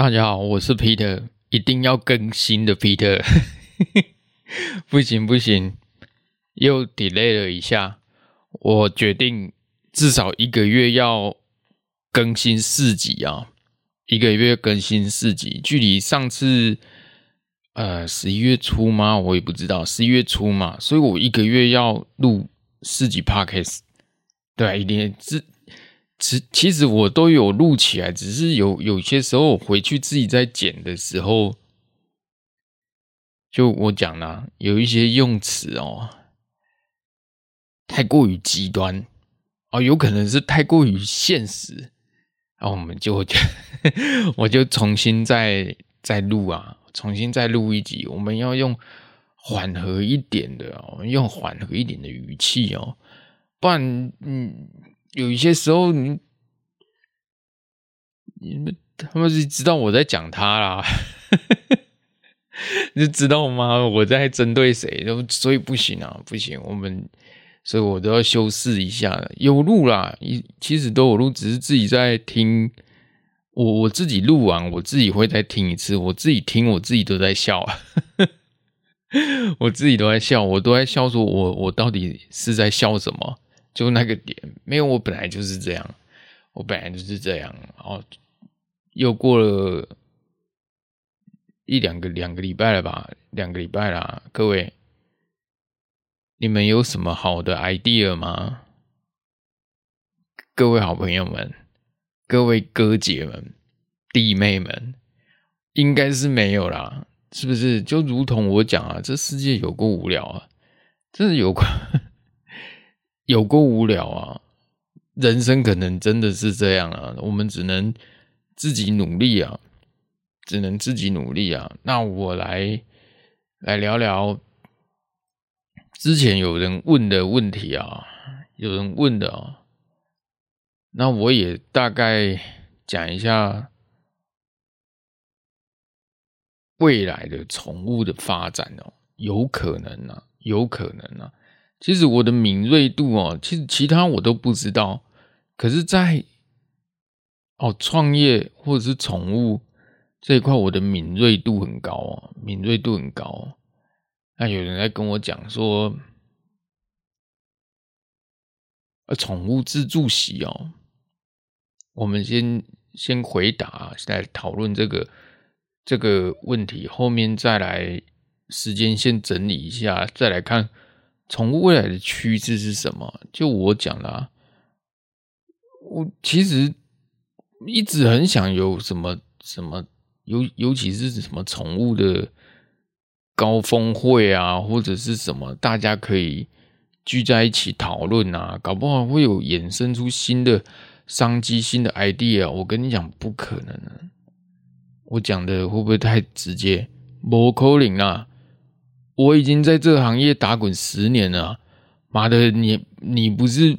大家好，我是 Peter，一定要更新的 Peter。不行不行，又 delay 了一下，我决定至少一个月要更新四集啊，一个月更新四集，距离上次呃十一月初吗？我也不知道，十一月初嘛，所以我一个月要录四集 Podcast，对，一定是。其其实我都有录起来，只是有有些时候回去自己在剪的时候，就我讲啦，有一些用词哦，太过于极端哦，有可能是太过于现实，然后我们就就 我就重新再再录啊，重新再录一集，我们要用缓和一点的，我们用缓和一点的语气哦，不然嗯。有一些时候你，你们他们是知道我在讲他啦，你知道吗？我在针对谁？所以不行啊，不行，我们所以我都要修饰一下。有录啦，一其实都有录，只是自己在听。我我自己录完，我自己会再听一次。我自己听，我自己都在笑，我自己都在笑，我都在笑，说我我到底是在笑什么？就那个点，没有，我本来就是这样，我本来就是这样。然后又过了一两个两个礼拜了吧，两个礼拜啦。各位，你们有什么好的 idea 吗？各位好朋友们，各位哥姐们、弟妹们，应该是没有啦，是不是？就如同我讲啊，这世界有够无聊啊，真是有够。有够无聊啊！人生可能真的是这样啊，我们只能自己努力啊，只能自己努力啊。那我来来聊聊之前有人问的问题啊，有人问的啊，那我也大概讲一下未来的宠物的发展哦，有可能啊，有可能啊。其实我的敏锐度哦，其实其他我都不知道，可是在，哦创业或者是宠物这一块，我的敏锐度很高哦，敏锐度很高。那有人在跟我讲说，呃，宠物自助洗哦，我们先先回答，来讨论这个这个问题，后面再来时间先整理一下，再来看。宠物未来的趋势是什么？就我讲啦，我其实一直很想有什么什么，尤尤其是什么宠物的高峰会啊，或者是什么，大家可以聚在一起讨论啊，搞不好会有衍生出新的商机、新的 idea。我跟你讲，不可能啊！我讲的会不会太直接？不可能啊！我已经在这个行业打滚十年了，妈的，你你不是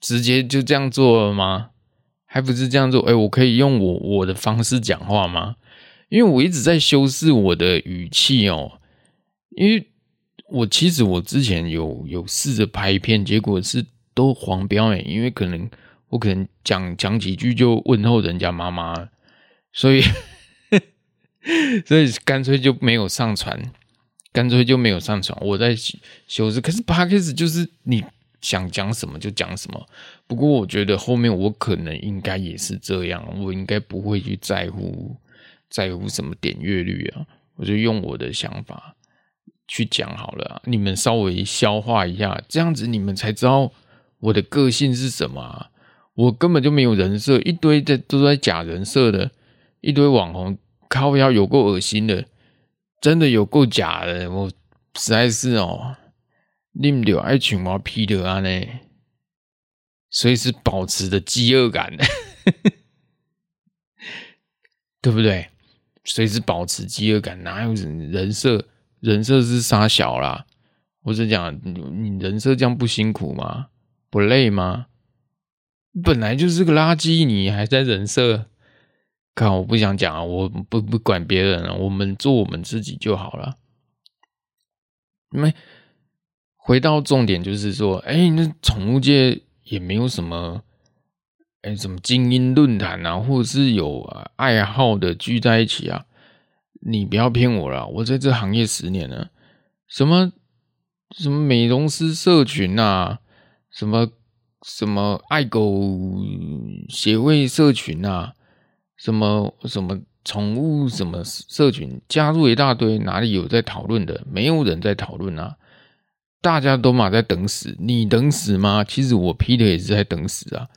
直接就这样做了吗？还不是这样做？哎，我可以用我我的方式讲话吗？因为我一直在修饰我的语气哦，因为我其实我之前有有试着拍片，结果是都黄标哎，因为可能我可能讲讲几句就问候人家妈妈，所以。所以干脆就没有上传，干脆就没有上传。我在修饰，可是 Podcast 就是你想讲什么就讲什么。不过我觉得后面我可能应该也是这样，我应该不会去在乎在乎什么点阅率啊。我就用我的想法去讲好了，你们稍微消化一下，这样子你们才知道我的个性是什么。我根本就没有人设，一堆在都在假人设的，一堆网红。靠腰有够恶心的，真的有够假的，我实在是哦，你们爱群猫批的啊呢，随时保持着饥饿感，对不对？随时保持饥饿感，哪有人人设？人设是杀小啦，我是讲你人设这样不辛苦吗？不累吗？本来就是个垃圾，你还在人设？看，我不想讲啊，我不不管别人了，我们做我们自己就好了。因为回到重点，就是说，哎，那宠物界也没有什么哎，什么精英论坛啊，或者是有爱好的聚在一起啊，你不要骗我了，我在这行业十年了，什么什么美容师社群啊，什么什么爱狗协会社群啊，什么什么宠物什么社群，加入一大堆，哪里有在讨论的？没有人在讨论啊。大家都嘛在等死，你等死吗？其实我 Peter 也是在等死啊，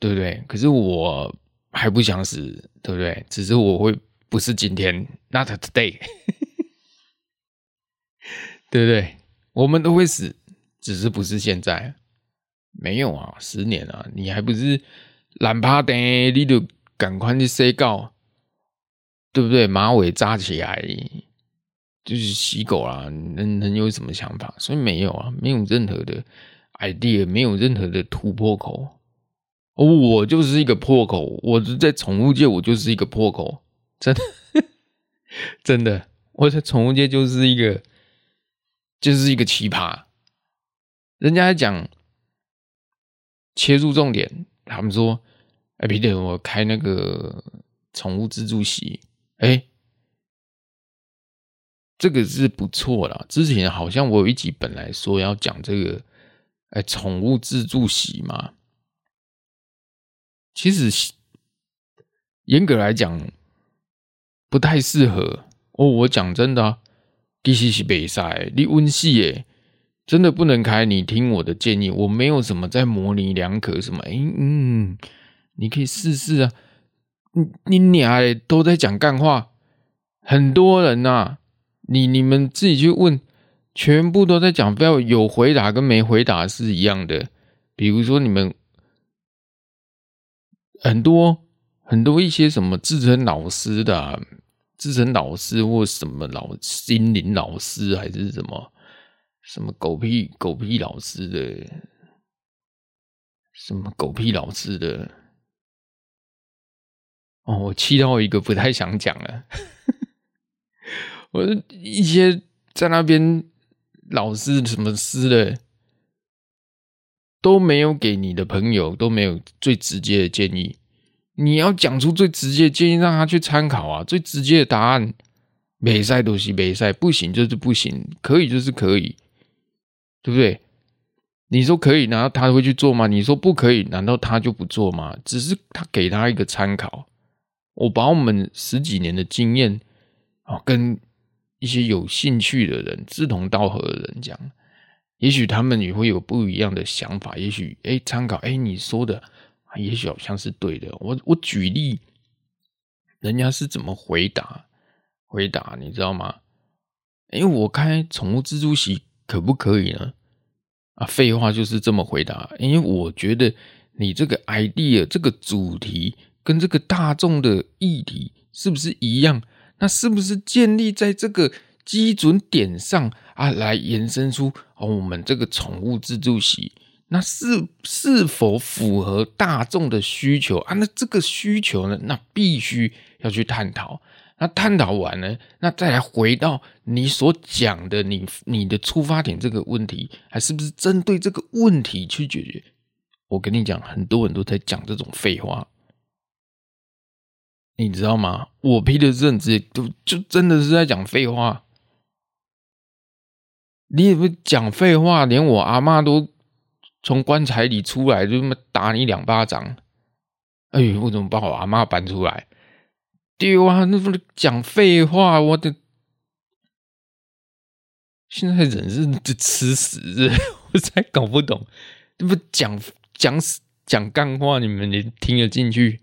对不对？可是我还不想死，对不对？只是我会不是今天，not today，对不对？我们都会死，只是不是现在。没有啊，十年啊，你还不是懒趴的，你就赶快去睡觉，对不对？马尾扎起来。就是洗狗啦，能能有什么想法？所以没有啊，没有任何的 idea，没有任何的突破口。我就是一个破口，我是在宠物界，我就是一个破口，真的，真的，我在宠物界就是一个，就是一个奇葩。人家在讲切入重点，他们说：“哎，彼得，我开那个宠物自助席。”哎。这个是不错啦。之前好像我有一集本来说要讲这个，哎，宠物自助席嘛。其实严格来讲不太适合哦。我讲真的，其实是比赛，你温戏耶，真的不能开。你听我的建议，我没有什么在模棱两可什么。哎，嗯，你可以试试啊。你你俩都在讲干话，很多人呐、啊。你你们自己去问，全部都在讲，不要有回答跟没回答是一样的。比如说你们很多很多一些什么自称老师的，自称老师或什么老心灵老师还是什么什么狗屁狗屁老师的，什么狗屁老师的。哦，我气到一个不太想讲了。我一些在那边老师什么师的都没有给你的朋友都没有最直接的建议，你要讲出最直接的建议让他去参考啊！最直接的答案，没赛都是没赛，不行就是不行，可以就是可以，对不对？你说可以，难道他会去做吗？你说不可以，难道他就不做吗？只是他给他一个参考。我把我们十几年的经验啊跟。一些有兴趣的人，志同道合的人讲，也许他们也会有不一样的想法。也许，哎，参考，哎，你说的，也许好像是对的。我我举例，人家是怎么回答？回答你知道吗？哎，我开宠物自助席可不可以呢？啊，废话就是这么回答。因为我觉得你这个 idea 这个主题跟这个大众的议题是不是一样？那是不是建立在这个基准点上啊，来延伸出哦，我们这个宠物自助席，那是是否符合大众的需求啊？那这个需求呢，那必须要去探讨。那探讨完了，那再来回到你所讲的你你的出发点这个问题，还是不是针对这个问题去解决？我跟你讲，很多人都在讲这种废话。你知道吗？我批的认知都就真的是在讲废话。你也不讲废话，连我阿妈都从棺材里出来，就这么打你两巴掌。哎呦，我怎么把我阿妈搬出来？丢啊！那不是讲废话，我的现在人是这吃屎，我才搞不懂。这不讲讲讲干话，你们也听得进去？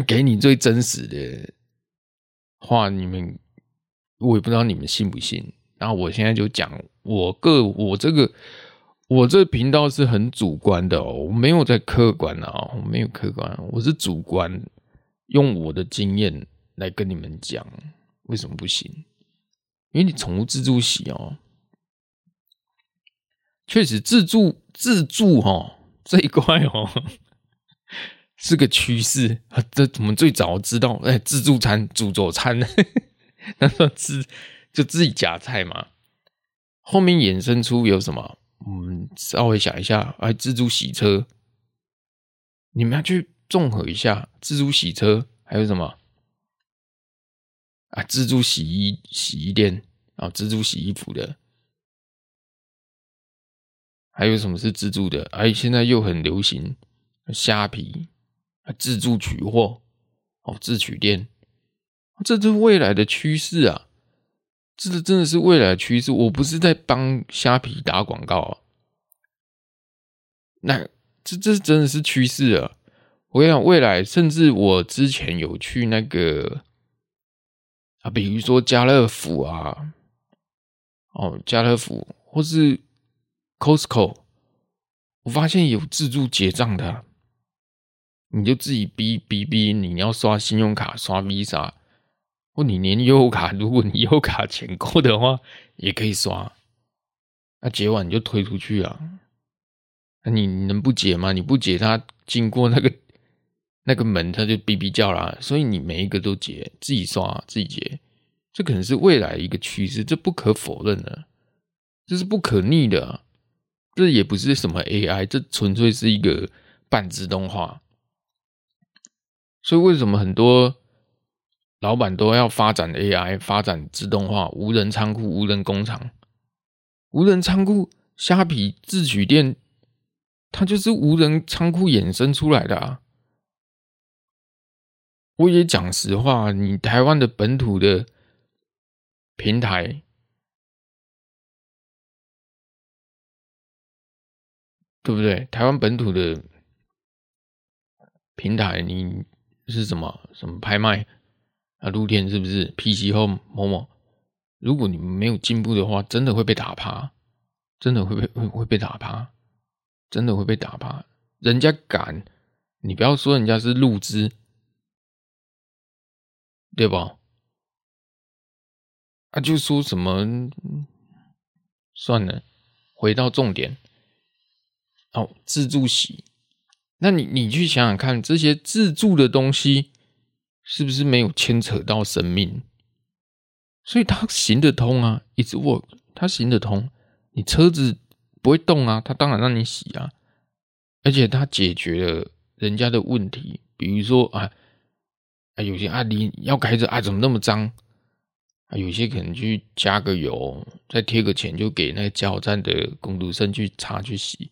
给你最真实的话，你们我也不知道你们信不信。然后我现在就讲，我个我这个我这频道是很主观的哦，我没有在客观啊，我没有客观，我是主观，用我的经验来跟你们讲为什么不行。因为你宠物自助洗哦，确实自助自助哈这一块哦。是个趋势啊！这我们最早知道，哎，自助餐、自助餐，那时候自就自己夹菜嘛。后面衍生出有什么？我们稍微想一下，哎，自助洗车，你们要去综合一下自助洗车，还有什么啊？自助洗衣洗衣店啊，自助洗衣服的，还有什么是自助的？哎，现在又很流行虾皮，自助取货哦，自取店，这是未来的趋势啊！这真的是未来的趋势，我不是在帮虾皮打广告啊。那这这真的是趋势啊！我跟你讲，未来甚至我之前有去那个啊，比如说家乐福啊，哦，家乐福或是 Costco，我发现有自助结账的，你就自己逼逼逼，你要刷信用卡、刷 Visa。或你连优卡，如果你优卡钱够的话，也可以刷。那结完你就推出去啊。那你能不结吗？你不结，他经过那个那个门，他就哔哔叫啦。所以你每一个都结，自己刷自己结，这可能是未来一个趋势，这不可否认的，这是不可逆的。这也不是什么 AI，这纯粹是一个半自动化。所以为什么很多？老板都要发展 AI，发展自动化，无人仓库、无人工厂、无人仓库。虾皮自取店，它就是无人仓库衍生出来的啊！我也讲实话，你台湾的本土的平台，对不对？台湾本土的平台，你是什么什么拍卖？啊，露天是不是？PC Home 某某，如果你们没有进步的话，真的会被打趴，真的会被会会被打趴，真的会被打趴。人家敢，你不要说人家是路资，对吧？啊，就说什么，算了，回到重点。哦，自助洗，那你你去想想看，这些自助的东西。是不是没有牵扯到生命？所以它行得通啊，It's work，它行得通。你车子不会动啊，它当然让你洗啊。而且它解决了人家的问题，比如说啊，啊有些啊你要开着啊怎么那么脏？啊有些可能去加个油，再贴个钱就给那个加油站的工读生去擦去洗。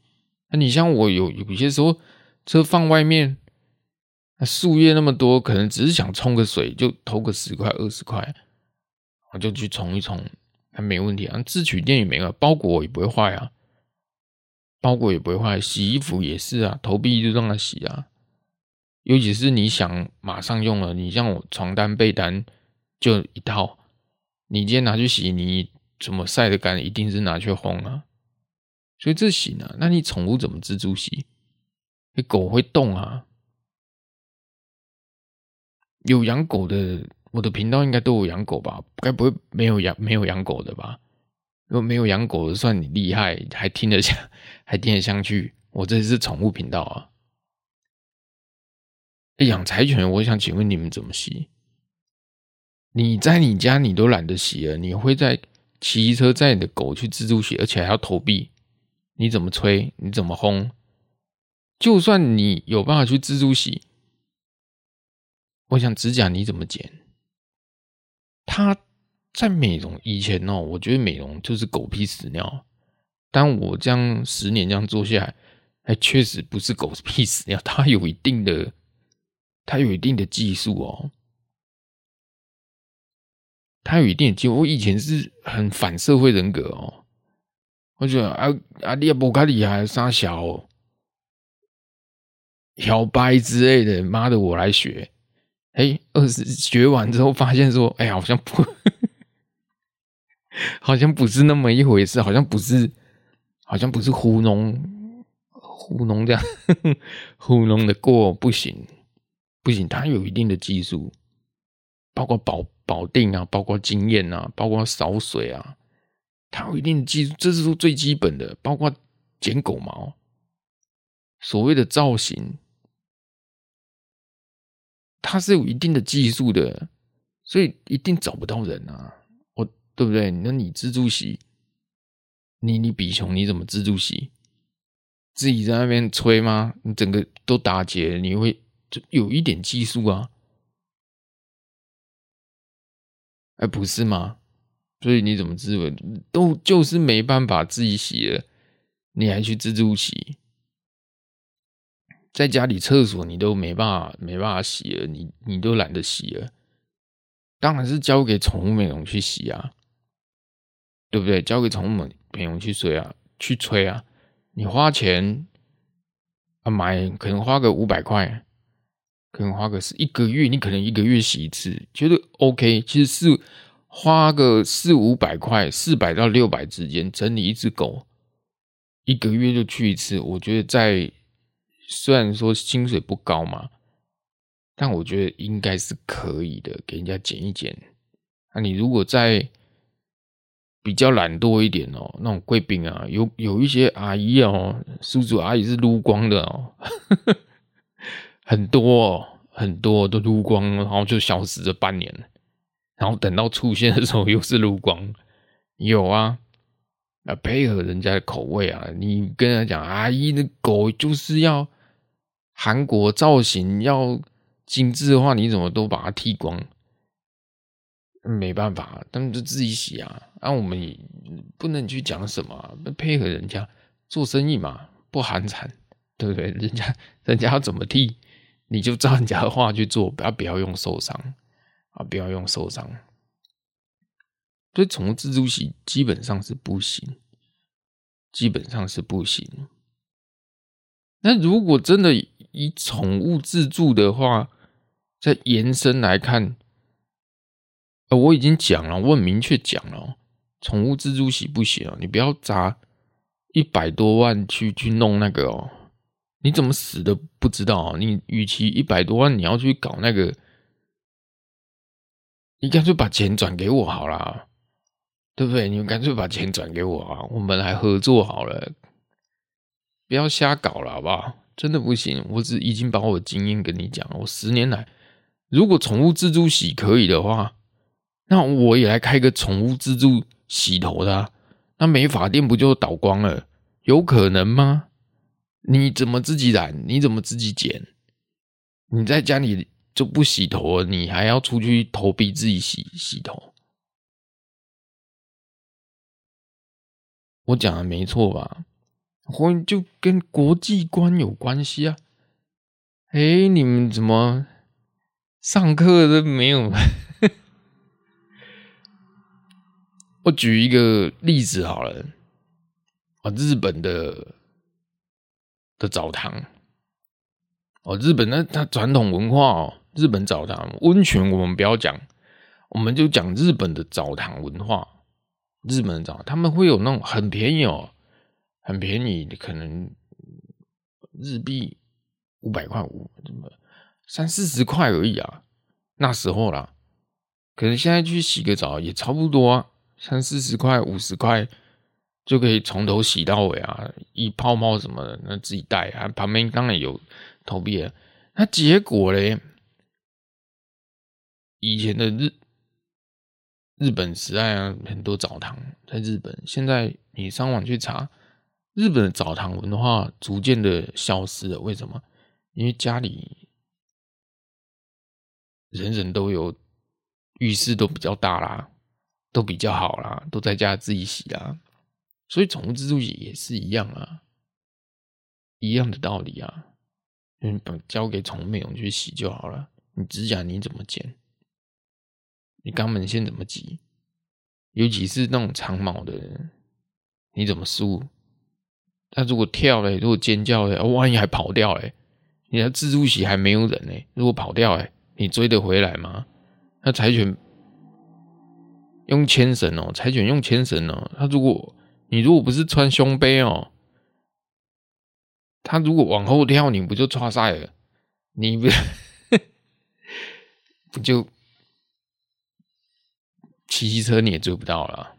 那你像我有有些时候车放外面。那树叶那么多，可能只是想冲个水，就投个十块二十块，我就去冲一冲，还没问题啊。自取店也没了，包裹也不会坏啊，包裹也不会坏。洗衣服也是啊，投币就让它洗啊。尤其是你想马上用了，你像我床单被单就一套，你今天拿去洗，你怎么晒得干？一定是拿去烘啊。所以这行啊，那你宠物怎么自助洗？那狗会动啊。有养狗的，我的频道应该都有养狗吧？该不会没有养没有养狗的吧？如果没有养狗的，算你厉害，还听得下，还听得下去。我这是宠物频道啊！养柴犬，我想请问你们怎么洗？你在你家你都懒得洗了，你会在骑车载你的狗去自助洗，而且还要投币？你怎么吹？你怎么轰？就算你有办法去自助洗。我想指甲你怎么剪？他在美容以前哦，我觉得美容就是狗屁屎尿。但我这样十年这样做下来，还确实不是狗屁屎尿，它有一定的，它有一定的技术哦。它有一定的技。我以前是很反社会人格哦，我觉得啊啊，你也不卡厉害，三小小白之类的，妈的，我来学。哎，二十学完之后发现说，哎呀，好像不，好像不是那么一回事，好像不是，好像不是糊弄，糊弄这样，糊弄的过不行，不行，他有一定的技术，包括保保定啊，包括经验啊，包括扫水啊，他有一定的技术，这是说最基本的，包括剪狗毛，所谓的造型。他是有一定的技术的，所以一定找不到人啊！我对不对？那你自助洗，你你比熊你怎么自助洗？自己在那边吹吗？你整个都打结，你会就有一点技术啊？哎，不是吗？所以你怎么自问？都就是没办法自己洗了，你还去自助洗？在家里厕所你都没办法没办法洗了，你你都懒得洗了，当然是交给宠物美容去洗啊，对不对？交给宠物美容去吹啊，去吹啊。你花钱啊买，可能花个五百块，可能花个是一个月，你可能一个月洗一次，觉得 OK。其实是花个四五百块，四百到六百之间整理一只狗，一个月就去一次。我觉得在虽然说薪水不高嘛，但我觉得应该是可以的，给人家剪一剪。那你如果在比较懒惰一点哦，那种贵宾啊，有有一些阿姨哦，叔叔阿姨是撸光的哦，很多哦，很多都撸光，然后就消失了半年，然后等到出现的时候又是撸光，有啊，啊配合人家的口味啊，你跟他讲阿姨的狗就是要韩国造型，要精致的话，你怎么都把它剃光？没办法，他们就自己洗啊。那、我们也不能去讲什么，配合人家做生意嘛，不寒碜，对不对？人家人家要怎么剃，你就照人家的话去做，不要不要用受伤啊，不要用受伤。所以宠物自助洗基本上是不行，基本上是不行。那如果真的以宠物自助的话，再延伸来看。呃，我已经讲了，我很明确讲了，宠物自助洗不行啊！你不要砸一百多万去去弄那个哦，你怎么死的不知道啊？你与其一百多万你要去搞那个，你干脆把钱转给我好了，对不对？你们干脆把钱转给我啊，我们来合作好了，不要瞎搞了，好不好？真的不行，我只已经把我的经验跟你讲了，我十年来，如果宠物自助洗可以的话。那我也来开个宠物自助洗头的，那美发店不就倒光了？有可能吗？你怎么自己染？你怎么自己剪？你在家里就不洗头，你还要出去投币自己洗洗头？我讲的没错吧？或就跟国际观有关系啊？哎，你们怎么上课都没有？我举一个例子好了，啊，日本的的澡堂，哦，日本那它传统文化哦，日本澡堂温泉我们不要讲，我们就讲日本的澡堂文化。日本的澡堂他们会有那种很便宜哦，很便宜，可能日币五百块五，什么三四十块而已啊，那时候啦，可能现在去洗个澡也差不多。三四十块、五十块就可以从头洗到尾啊！一泡泡什么的，那自己带啊。旁边当然有投币啊。那结果嘞，以前的日日本时代啊，很多澡堂在日本。现在你上网去查，日本的澡堂文化逐渐的消失了。为什么？因为家里人人都有浴室，都比较大啦。都比较好啦，都在家自己洗啦，所以宠物自助洗也是一样啊，一样的道理啊，嗯，把交给宠物美容去洗就好了。你指甲你怎么剪？你肛门线怎么挤？尤其是那种长毛的人，你怎么梳？他如果跳了，如果尖叫了，万一还跑掉了，你的自助席还没有人呢，如果跑掉了，你追得回来吗？那柴犬。用牵绳哦，柴犬用牵绳哦。它如果你如果不是穿胸背哦，它如果往后跳，你不就剉赛了？你不 不就骑机车你也追不到了？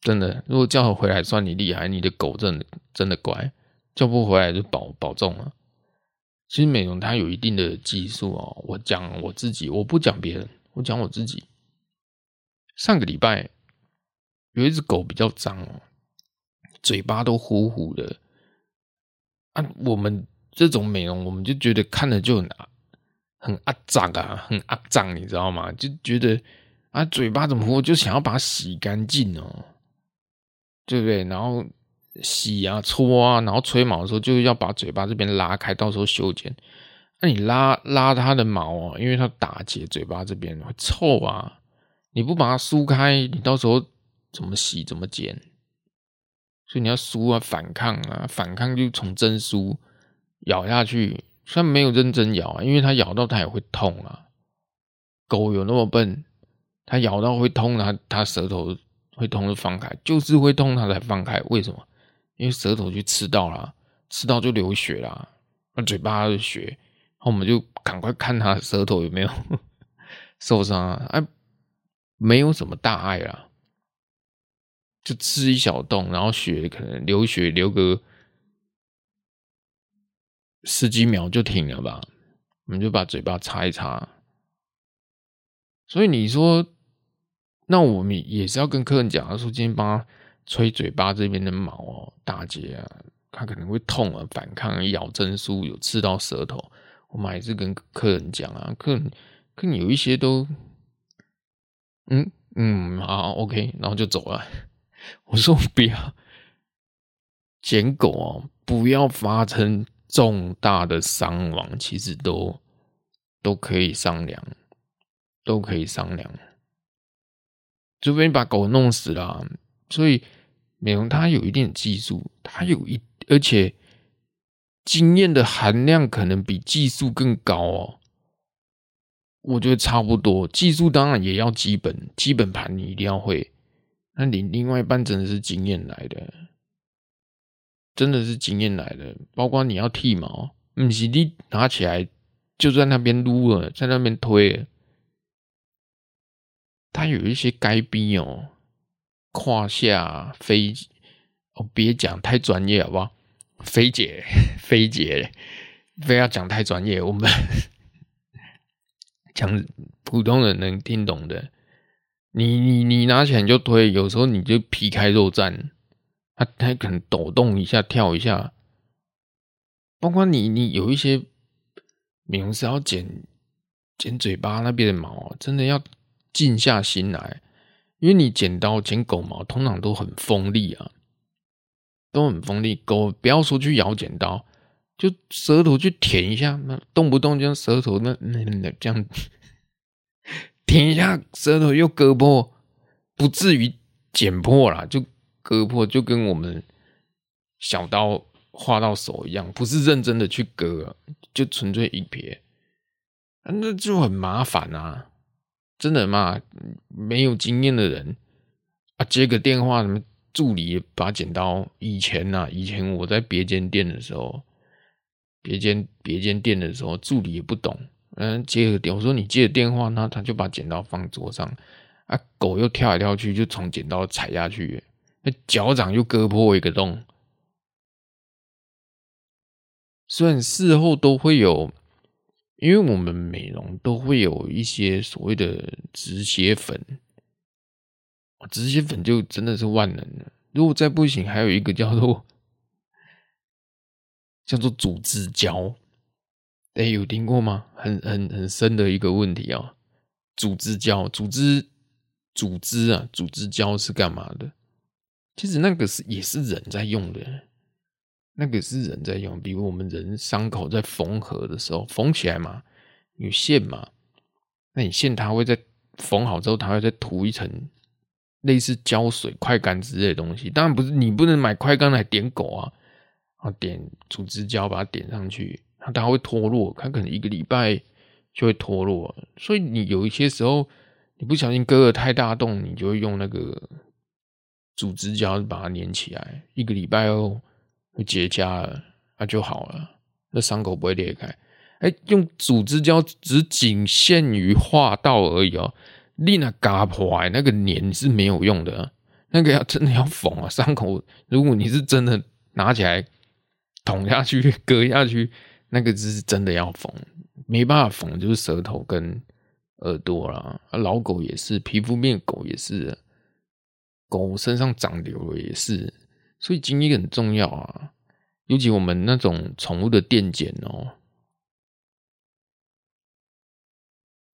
真的，如果叫回来算你厉害，你的狗真的真的乖，叫不回来就保保重了。其实美容它有一定的技术哦。我讲我自己，我不讲别人，我讲我自己。上个礼拜有一只狗比较脏哦，嘴巴都糊糊的啊，我们这种美容，我们就觉得看了就很很肮脏啊，很肮脏，你知道吗？就觉得啊，嘴巴怎么我就想要把它洗干净哦，对不对？然后洗啊、搓啊，然后吹毛的时候就要把嘴巴这边拉开，到时候修剪。那、你拉拉它的毛哦，因为它打结，嘴巴这边会臭啊。你不把它梳开，你到时候怎么洗怎么剪？所以你要梳啊，反抗啊，反抗就从针梳咬下去。虽然没有认真咬啊，因为它咬到它也会痛啊。狗有那么笨，它咬到会痛，它它舌头会痛就放开，就是会痛它才放开。为什么？因为舌头去吃到了，吃到就流血啦，那嘴巴的血。后我们就赶快看他舌头有没有 受伤啊？哎，没有什么大碍啦，就吃一小洞，然后血可能流血流个十几秒就停了吧。我们就把嘴巴擦一擦。所以你说，那我们也是要跟客人讲，说今天帮他吹嘴巴这边的毛哦，打结啊，他可能会痛啊，反抗咬针梳有刺到舌头。我们还是跟客人讲啊，客人客人有一些都，嗯嗯，好，OK，然后就走了。我说不要捡狗哦，不要发生重大的伤亡，其实都都可以商量，都可以商量。除非你把狗弄死了，所以美容它有一定的技术，它有一而且。经验的含量可能比技术更高哦，我觉得差不多。技术当然也要基本，基本盘你一定要会。那你另外一半真的是经验来的，真的是经验来的。包括你要剃毛，不是你拿起来就在那边撸了，在那边推，它有一些该逼哦，胯下飞哦，别讲太专业好不好？飞姐，飞姐，非要讲太专业，我们 讲普通人能听懂的。你你你拿起来就推，有时候你就皮开肉绽，它它可能抖动一下，跳一下。包括你你有一些美容师要剪剪嘴巴那边的毛，真的要静下心来，因为你剪刀剪狗毛通常都很锋利啊。都很锋利，狗不要说去咬剪刀，就舌头去舔一下，那动不动就舌头那那那这样。舔一下，舌头又割破，不至于剪破啦，就割破，就跟我们小刀划到手一样，不是认真的去割，就纯粹一撇，那就很麻烦啊，真的嘛，没有经验的人啊，接个电话什么。助理把剪刀，以前呐、啊，以前我在别间店的时候，别间别间店的时候，助理也不懂，嗯，接个电，我说你接个电话，那他就把剪刀放桌上，啊，狗又跳来跳去，就从剪刀踩下去，那脚掌又割破一个洞。虽然事后都会有，因为我们美容都会有一些所谓的止血粉。止血粉就真的是万能的。如果再不行，还有一个叫做叫做组织胶，哎，有听过吗？很很很深的一个问题啊、组织胶，组织组织啊，组织胶是干嘛的？其实那个是也是人在用的，那个是人在用。比如我们人伤口在缝合的时候，缝起来嘛，有线嘛，那你线它会在缝好之后，它会再涂一层。类似胶水、快干之类的东西，当然不是你不能买快干来点狗啊，啊点组织胶把它点上去，它它会脱落，它可能一个礼拜就会脱落，所以你有一些时候你不小心割了太大洞，你就会用那个组织胶把它粘起来，一个礼拜后会结痂了，那就好了，那伤口不会裂开。哎、用组织胶只仅限于化道而已哦。你那嘎破那个粘是没有用的，那个要真的要缝啊，伤口如果你是真的拿起来捅下去割下去，那个是真的要缝，没办法缝就是舌头跟耳朵啦。老狗也是，皮肤变狗也是，狗身上长瘤了也是，所以经验很重要啊。尤其我们那种宠物的电剪哦，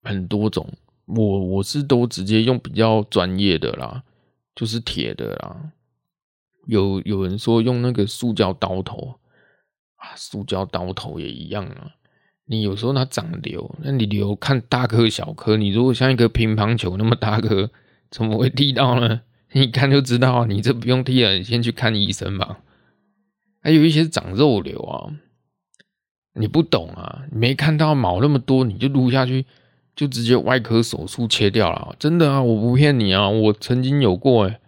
很多种，我我是都直接用比较专业的啦，就是铁的啦。有有人说用那个塑胶刀头啊，塑胶刀头也一样啊。你有时候它长瘤，那你瘤看大颗小颗，你如果像一个乒乓球那么大颗，怎么会剃到呢？你看就知道，你这不用剃了，你先去看医生吧。还有一些长肉瘤啊，你不懂啊，你没看到毛那么多，你就撸下去，就直接外科手术切掉了。真的啊，我不骗你啊，我曾经有过诶，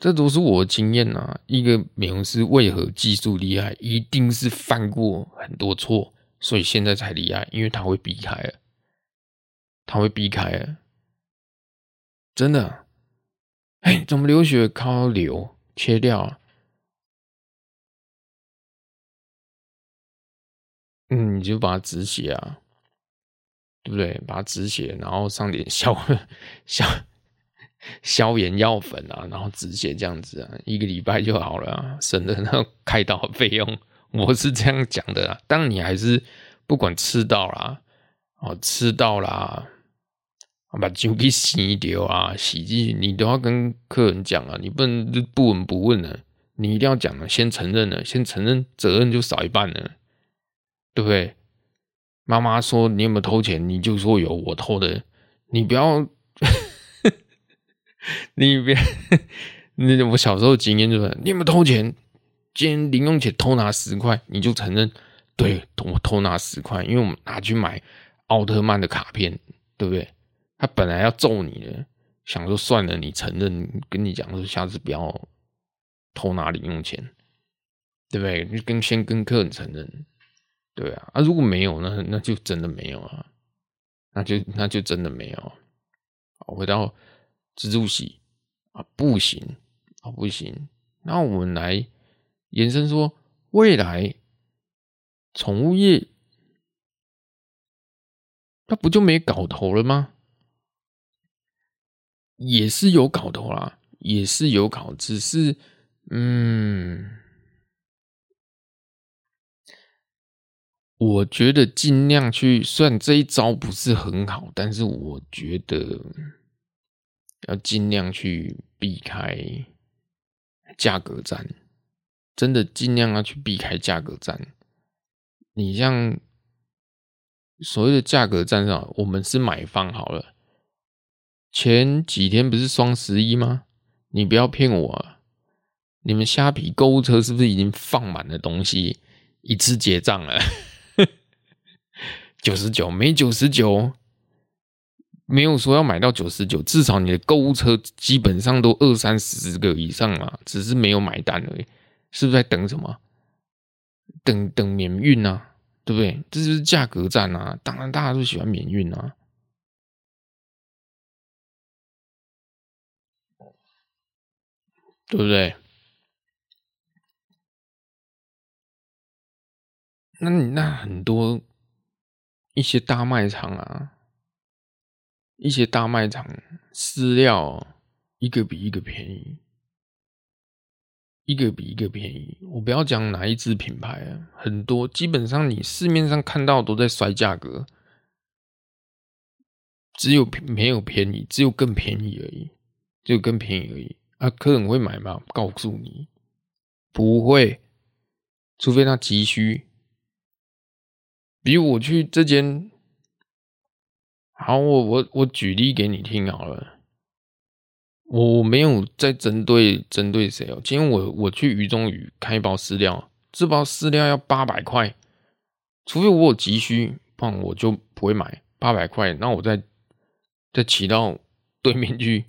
这都是我的经验啊。一个美容师为何技术厉害，一定是犯过很多错，所以现在才厉害，因为他会避开，他会避开，真的。哎，怎么流血靠流切掉啊？嗯，你就把它止血啊，对不对？把它止血，然后上点消 消消炎药粉啊，然后止血这样子啊，一个礼拜就好了啊，省得那开刀费用。我是这样讲的啊，当你还是不管吃到啦，哦，吃到啦，把酒给洗掉啊，洗剂你都要跟客人讲啊，你不能不闻不问呢，你一定要讲啊，先承认了，先承认责任就少一半了。对不对？妈妈说你有没有偷钱？你就说有，我偷的。你不要，你别，那我小时候经验就是，你有没有偷钱？今天零用钱偷拿十块，你就承认，对，我偷拿十块，因为我们拿去买奥特曼的卡片，对不对？他本来要揍你的，想说算了，你承认，跟你讲说下次不要偷拿零用钱，对不对？你跟先跟客人承认。对啊，啊如果没有，那那就真的没有啊，那就那就真的没有。回到自助洗啊，不行啊，不行。那我们来延伸说，未来宠物业它不就没搞头了吗？也是有搞头啦，也是有搞，只是嗯。我觉得尽量去，虽然这一招不是很好，但是我觉得要尽量去避开价格战，真的尽量要去避开价格战。你像所谓的价格战上，我们是买方好了。前几天不是双十一吗？你不要骗我啊，你们虾皮购物车是不是已经放满了东西，一次结账了？九十九没九十九，没有说要买到九十九，至少你的购物车基本上都二三十个以上了，只是没有买单而已，是不是在等什么？等等免运啊，对不对？这就是价格战啊！当然大家都喜欢免运啊，对不对？那你那很多。一些大卖场啊，一些大卖场饲料一个比一个便宜，一个比一个便宜。我不要讲哪一支品牌啊，很多基本上你市面上看到都在摔价格，只有没有便宜，只有更便宜而已，只有更便宜而已。啊，客人会买吗？告诉你，不会，除非他急需。比如我去这间，好，我我我举例给你听好了。我没有在针对针对谁哦。今天我我去鱼中鱼开一包饲料，这包饲料要八百块，除非我有急需，不然我就不会买八百块。那我再再骑到对面去，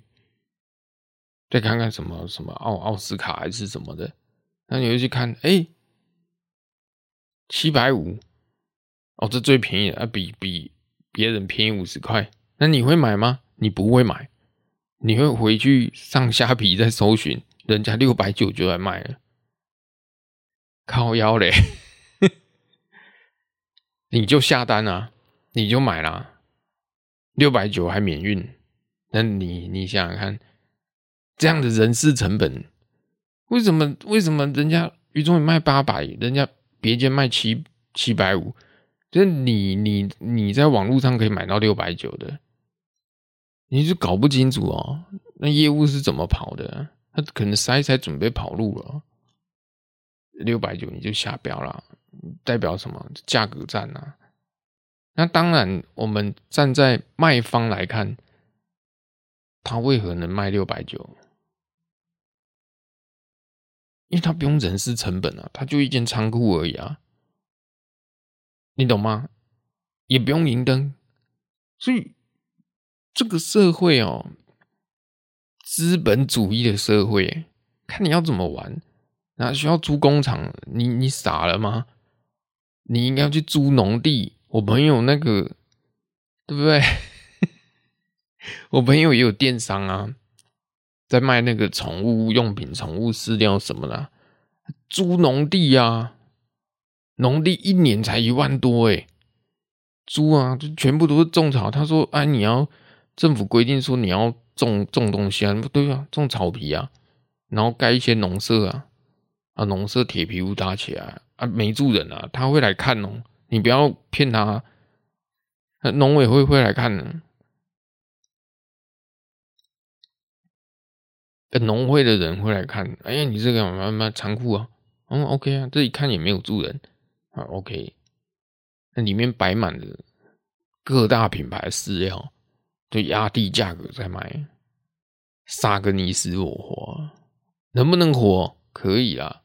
再看看什么什么奥奥斯卡还是什么的，那你会去看，哎，七百五。哦，这最便宜的啊，比比别人便宜五十块，那你会买吗？你不会买，你会回去上虾皮再搜寻，人家六百九就来卖了，靠腰嘞，你就下单啊，你就买啦，六百九还免运，那你你想想看，这样的人事成本，为什么为什么人家鱼中鱼卖八百，人家别间卖七七百五，就是你你你在网络上可以买到六百九的，你就搞不清楚哦，那业务是怎么跑的？他可能塞才准备跑路了，六百九你就下标了，代表什么？价格战啊！那当然，我们站在卖方来看，他为何能卖六百九？因为他不用人事成本啊，他就一间仓库而已啊，你懂吗？也不用营登，所以这个社会哦，资本主义的社会，看你要怎么玩。那需要租工厂，你你傻了吗？你应该要去租农地。我朋友那个，对不对？我朋友也有电商啊，在卖那个宠物用品、宠物饲料什么的，租农地啊，农地一年才一万多哎，租啊，就全部都是种草。他说：“哎，你要政府规定说你要种种东西啊，对啊，种草皮啊，然后盖一些农舍啊，啊，农舍铁皮屋搭起来啊，没住人啊，他会来看哦。”你不要骗他，农委会会来看的，农会的人会来看。哎呀，你这个蛮蛮残酷啊！嗯，OK 啊，这一看也没有住人啊，OK。那里面摆满了各大品牌饲料，就压低价格在卖，杀个你死我活，能不能活？可以啊，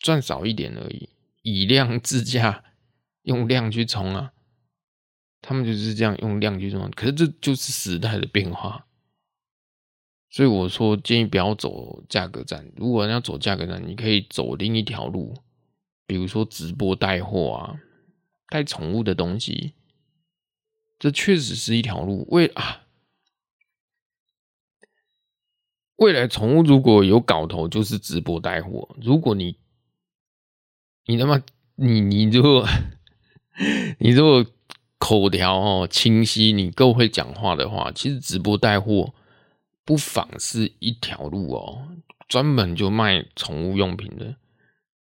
赚少一点而已，以量制价。用量去冲啊，他们就是这样用量去冲，可是这就是时代的变化，所以我说建议不要走价格战。如果要走价格战，你可以走另一条路，比如说直播带货啊，带宠物的东西，这确实是一条路。未啊，未来宠物如果有搞头，就是直播带货。如果你你他妈你你如果。你如果口条哦清晰，你够会讲话的话，其实直播带货不妨是一条路哦。专门就卖宠物用品的，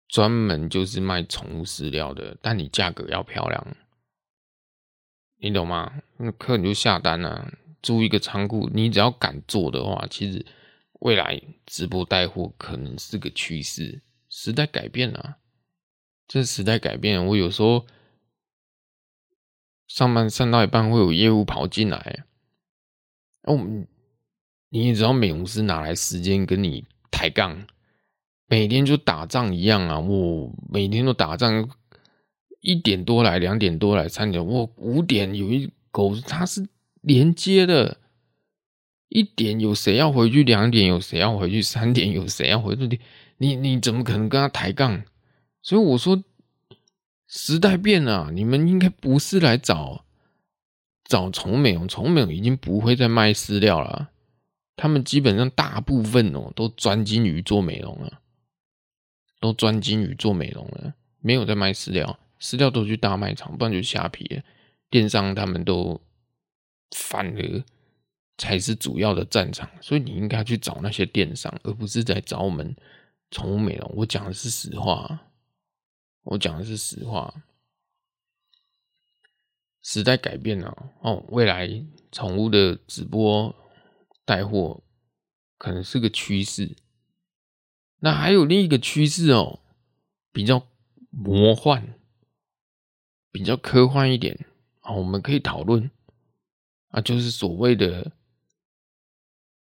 专门就是卖宠物饲料的，但你价格要漂亮，你懂吗？那客人就下单啊，租一个仓库，你只要敢做的话，其实未来直播带货可能是个趋势。时代改变了，这时代改变，我有时候。上班上到一半会有业务跑进来，哦，你也知道美容师哪来时间跟你抬杠？每天就打仗一样啊！我每天都打仗，一点多来，两点多来，三点，我五点有一狗，它是连接的，一点有谁要回去？两点有谁要回去？三点有谁要回去？你你你怎么可能跟他抬杠？所以我说。时代变了，你们应该不是来找找从美容，从美容已经不会再卖饲料了。他们基本上大部分哦，都专精于做美容了，都专精于做美容了，没有在卖饲料，饲料都去大卖场，不然就虾皮。电商他们都反而才是主要的战场，所以你应该去找那些电商，而不是在找我们宠物美容。我讲的是实话。我讲的是实话，时代改变了哦，未来宠物的直播带货可能是个趋势。那还有另一个趋势哦，比较魔幻，比较科幻一点啊，我们可以讨论啊，就是所谓的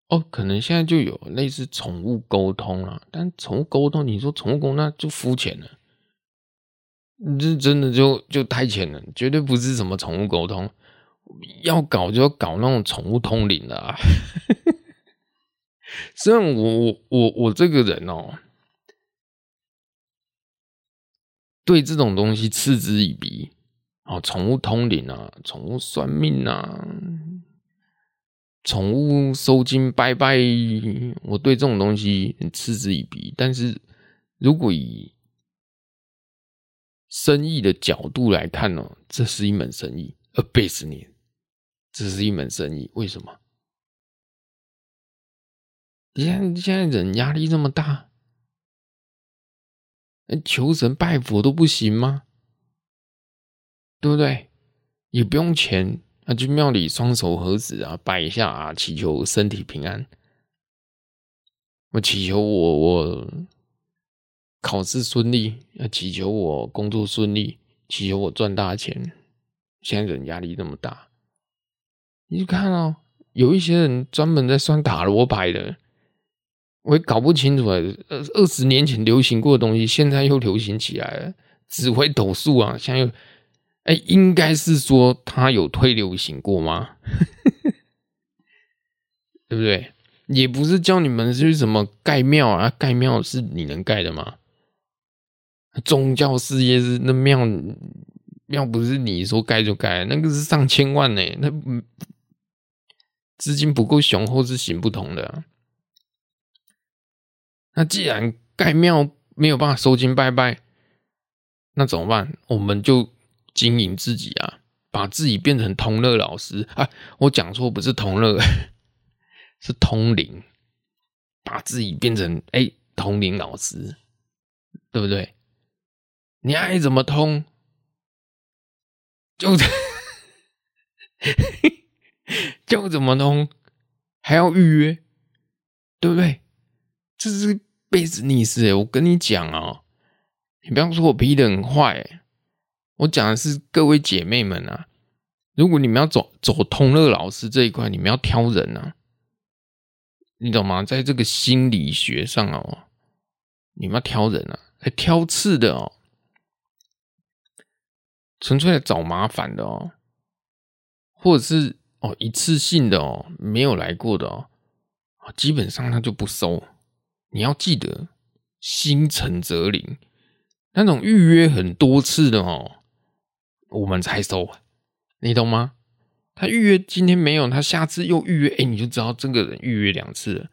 哦，可能现在就有类似宠物沟通啊，但宠物沟通，你说宠物沟通那就肤浅了。这真的就就太浅了，绝对不是什么宠物沟通，要搞就要搞那种宠物通灵的啊！虽然我我我我这个人哦，对这种东西嗤之以鼻，哦，宠物通灵啊，宠物算命啊，宠物收惊拜拜，我对这种东西很嗤之以鼻。但是如果以生意的角度来看呢，这是一门生意，a business，这是一门生意。为什么？你看现在人压力这么大，求神拜佛都不行吗？对不对？也不用钱，那去庙里双手合十啊，拜一下啊，祈求身体平安。我祈求我我考试顺利，要祈求我工作顺利，祈求我赚大钱。现在人压力那么大，你去看哦，有一些人专门在算塔罗牌的，我也搞不清楚啊。二二十年前流行过的东西，现在又流行起来了。紫微斗数啊，现在又哎，应该是说它有退流行过吗？对不对？也不是叫你们去什么盖庙啊，盖庙是你能盖的吗？宗教事业是那庙庙不是你说盖就盖，那个是上千万呢，那资金不够雄厚是行不通的啊。那既然盖庙没有办法收金拜拜，那怎么办？我们就经营自己啊，把自己变成同乐老师啊！我讲错，不是同乐。是通灵，把自己变成哎，通灵老师，对不对？你爱怎么通，就 要怎么弄，还要预约，对不对？这是 business，我跟你讲哦，你不要说我批的很坏，我讲的是各位姐妹们啊，如果你们要走走通乐老师这一块，你们要挑人啊。你懂吗？在这个心理学上哦，你们要挑人啊，还挑刺的哦，纯粹来找麻烦的哦，或者是哦一次性的哦，没有来过的哦，基本上他就不收。你要记得，心诚则灵，那种预约很多次的哦，我们才收，你懂吗？他预约今天没有，他下次又预约，哎、你就知道这个人预约两次，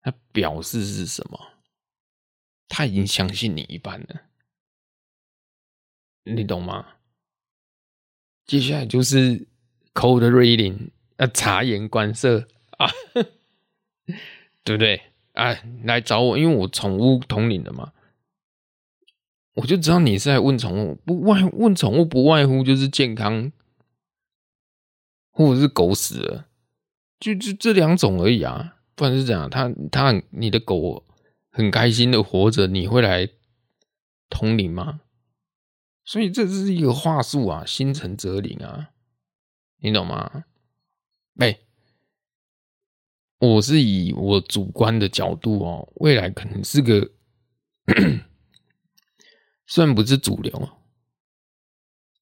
他表示是什么？他已经相信你一半了，你懂吗？接下来就是 cold reading，啊，察言观色啊，对不对？啊，来找我，因为我宠物通灵的嘛，我就知道你是在问宠物，不外问宠物不外乎就是健康。或者是狗死了，就就这两种而已啊，不然是这样，他他你的狗很开心的活着，你会来通灵吗？所以这是一个话术啊，心诚则灵啊，你懂吗？哎、我是以我主观的角度哦，未来可能是个 虽然不是主流，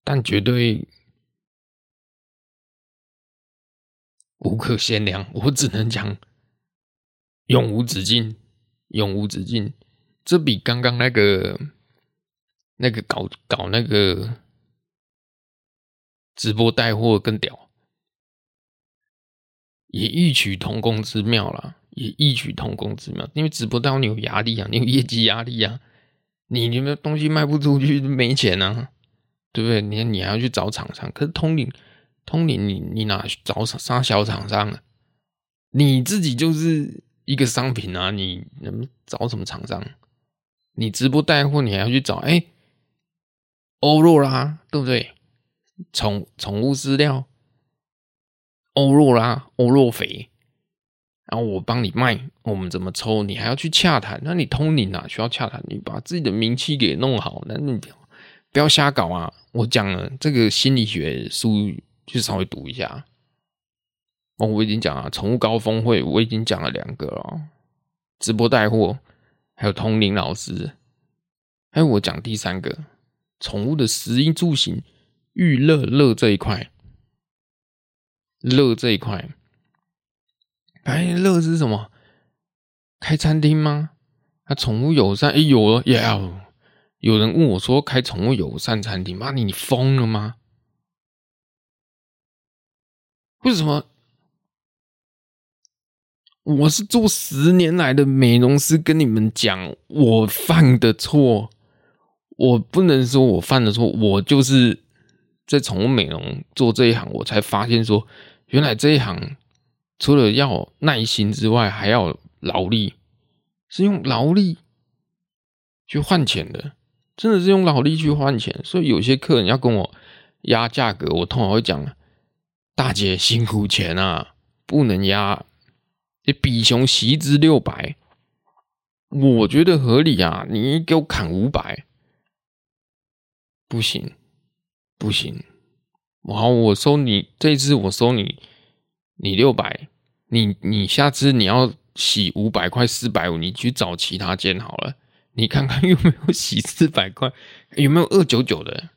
但绝对。无可限量，我只能讲永无止境，永无止境。这比刚刚那个那个搞搞那个直播带货更屌，也异曲同工之妙啦，也异曲同工之妙。因为直播带货你有压力啊，你有业绩压力啊，你你们东西卖不出去没钱啊，对不对？你你还要去找厂商，可是通灵。通灵，你你哪找啥小厂商啊？你自己就是一个商品啊！你能找什么厂商？你直播带货，你还要去找哎，欧若拉对不对？宠宠物饲料，欧若拉、欧若肥，然后我帮你卖，我们怎么抽？你还要去洽谈？那你通灵哪需要洽谈？你把自己的名气给弄好，那你不要瞎搞啊！我讲了这个心理学书。就稍微读一下哦，我已经讲了宠物高峰会，我已经讲了两个了，直播带货，还有通灵老师，还有我讲第三个宠物的食衣住行育乐乐这一块，乐这一块，哎，乐是什么？开餐厅吗？啊，宠物友善？哎，有了，有，有人问我说开宠物友善餐厅，妈，你疯了吗？为什么？我是做十年来的美容师，跟你们讲，我犯的错，我不能说我犯的错，我就是在宠物美容做这一行，我才发现说，原来这一行除了要耐心之外，还要劳力，是用劳力去换钱的，真的是用劳力去换钱，所以有些客人要跟我压价格，我通常会讲：大姐辛苦钱啊，不能压。你比熊席资六百，我觉得合理啊，你给我砍五百，不行，不行。好，我收你这次，我收你，你六百，你你下次你要洗五百块四百五，你去找其他间好了。你看看有没有洗四百块，有没有二九九的，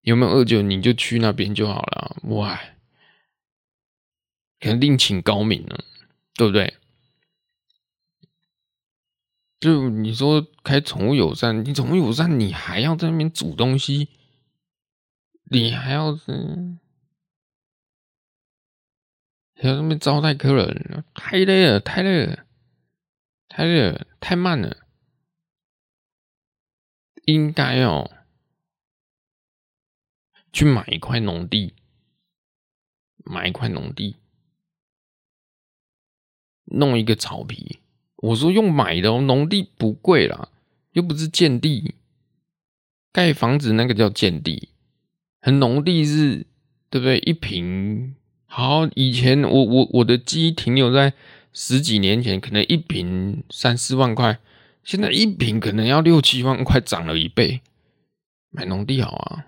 有没有二九，你就去那边就好了。哇，肯定请高明了，对不对？就你说开宠物友善，你宠物友善，你还要在那边煮东西，你还要是还要那边招待客人，太累了，太累了，太累了，太慢了。应该哦，去买一块农地，买一块农地，弄一个草皮。我说用买的哦，农地不贵啦，又不是建地，盖房子那个叫建地，很农地是，对不对？一瓶好，以前我我我的记忆停留在十几年前，可能一瓶三四万块。现在一瓶可能要六七万块，涨了一倍。买农地好啊，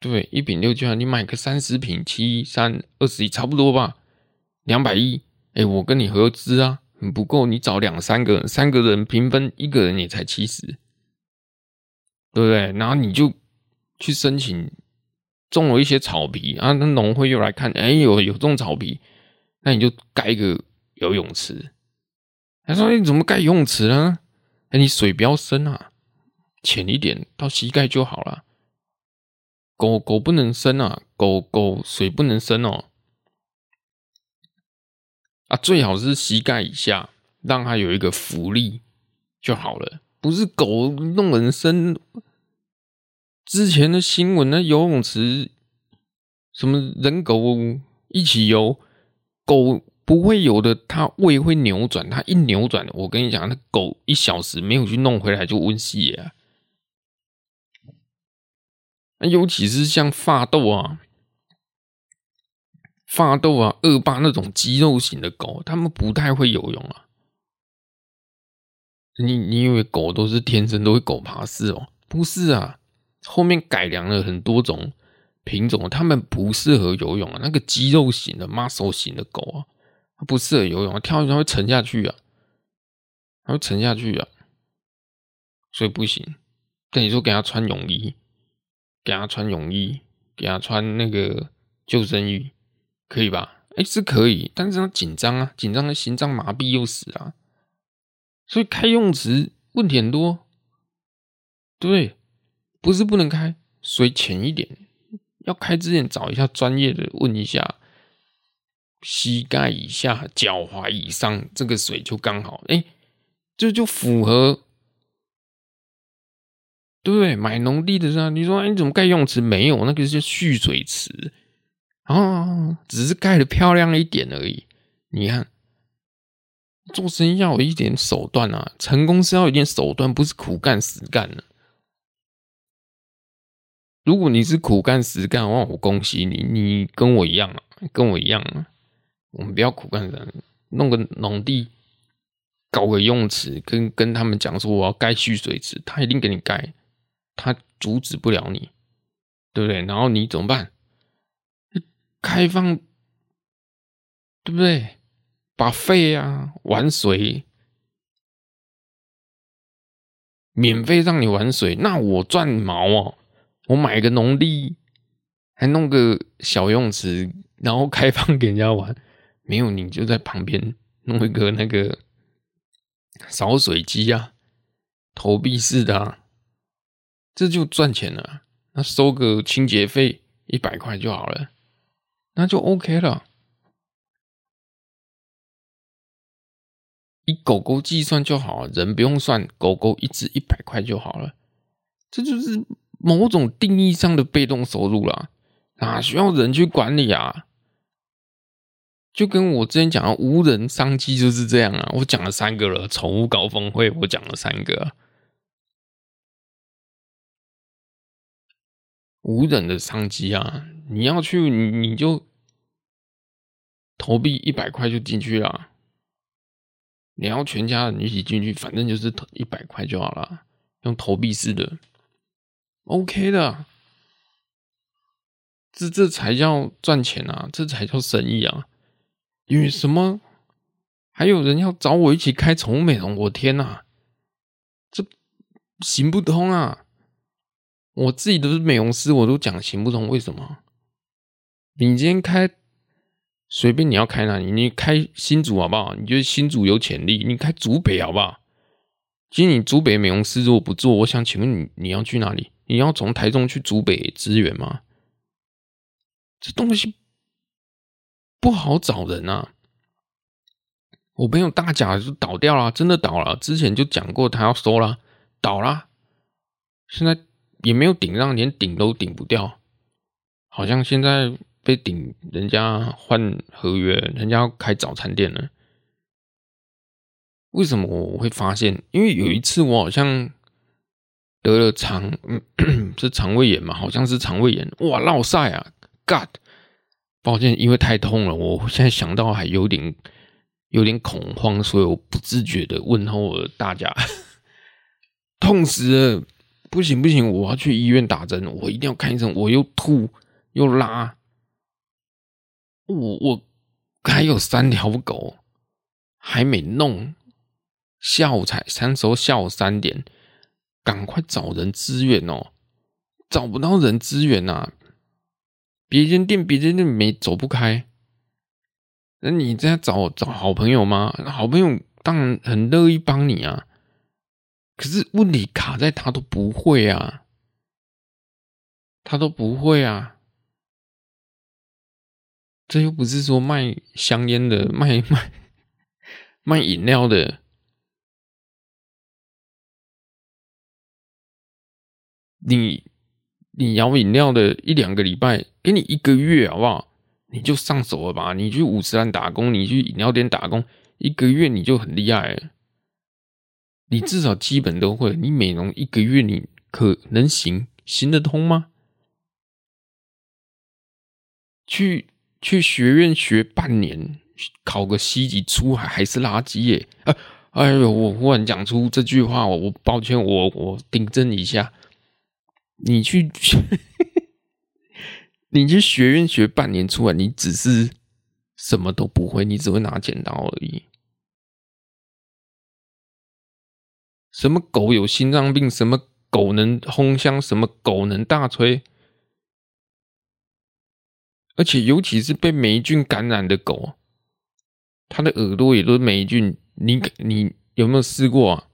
对，一瓶六七万，你买个三十瓶，七三二十一，差不多吧？两百亿，哎，我跟你合资啊，不够你找两三个，三个人平分，一个人也才七十，对不对？然后你就去申请种了一些草皮啊，那农会又来看，哎，有有种草皮，那你就盖一个游泳池。他说：“你怎么盖游泳池呢？哎，你水不要深啊，浅一点，到膝盖就好了。狗狗不能深啊，狗狗水不能深哦。啊，最好是膝盖以下，让它有一个浮力就好了。不是狗弄人深。之前的新闻，那游泳池什么人狗一起游，狗。”不会有的，它胃会扭转，它一扭转，我跟你讲，那狗一小时没有去弄回来就温戏啊。那尤其是像发豆啊、发豆啊、恶霸那种肌肉型的狗，它们不太会游泳啊。你你以为狗都是天生都会狗爬式哦？不是啊，后面改良了很多种品种，它们不适合游泳啊。那个肌肉型的、muscle 型的狗啊。它不适合游泳，跳下去它会沉下去啊，它会沉下去啊，所以不行。跟你说，给它穿泳衣，给它穿泳衣，给它穿那个救生衣，可以吧？哎，是可以，但是它紧张啊，紧张的心脏麻痹又死啊，所以开泳池问题很多，对不？是不能开，水浅一点，要开之前找一下专业的，问一下。膝盖以下、脚踝以上，这个水就刚好，哎，这就，符合，对不对？买农地的时候，你说，哎，你怎么盖游泳池？没有，那个是蓄水池，啊，只是盖的漂亮一点而已。你看，做生意要有一点手段啊，成功是要有一点手段，不是苦干死干的。如果你是苦干实干，哇，我恭喜你，你跟我一样啊，跟我一样啊。我们不要苦干的，弄个农地，搞个用池，跟跟他们讲说我要盖蓄水池，他一定给你盖，他阻止不了你，对不对？然后你怎么办？开放，对不对？把费啊，玩水，免费让你玩水，那我赚毛哦！我买个农地，还弄个小游泳池，然后开放给人家玩。没有，你就在旁边弄一个那个扫水机啊，投币式的啊，这就赚钱了。那收个清洁费一百块就好了，那就 OK 了。以狗狗计算就好，人不用算，狗狗一只一百块就好了。这就是某种定义上的被动收入啦哪需要人去管理啊？就跟我之前讲的无人商机就是这样啊我讲了三个了宠物高峰会我讲了三个无人的商机啊你要去你你就投币一百块就进去了你要全家人一起进去反正就是投一百块就好了用投币式的。，OK 的。这这才叫赚钱啊！这才叫生意啊！因为什么？还有人要找我一起开宠物美容，我天哪！这行不通啊！我自己都是美容师，我都讲行不通，为什么？你今天开随便你要开哪里，你开新竹好不好？你觉得新竹有潜力？你开竹北好不好？今天你竹北美容师如果不做，我想请问你，你要去哪里？你要从台中去竹北支援吗？这东西不好找人啊！我朋友大甲就倒掉了，真的倒了。之前就讲过，他要收了，倒了。现在也没有顶让，连顶都顶不掉。好像现在被顶，人家换合约，人家要开早餐店了。为什么我会发现？因为有一次我好像得了肠，是肠胃炎嘛？好像是肠胃炎。哇，落晒啊！God，抱歉，因为太痛了，我现在想到还有点。有点恐慌，所以我不自觉的问候了大家，痛死了！不行不行，我要去医院打针，我一定要看医生。我又吐又拉，我我还有三条狗还没弄，下午才三时候下午三点，赶快找人支援哦！找不到人支援啊，别间店别间店没走不开。那你在找找好朋友吗？好朋友当然很乐意帮你啊，可是问题卡在他都不会啊，他都不会啊，这又不是说卖香烟的，卖卖卖饮料的，你你摇饮料的一两个礼拜，给你一个月好不好？你就上手了吧？你去五十岚打工，你去饮料店打工，一个月你就很厉害了。你至少基本都会。你美容一个月，你可能行行得通吗？去去学院学半年，考个 C 级出海还是垃圾耶！哎哎呦，我忽然讲出这句话，我抱歉，我我订正一下。你去。你去学院学半年出来，你只是什么都不会，你只会拿剪刀而已。什么狗有心脏病？什么狗能烘香？什么狗能大吹？而且尤其是被霉菌感染的狗，它的耳朵也都是霉菌。你你有没有试过啊？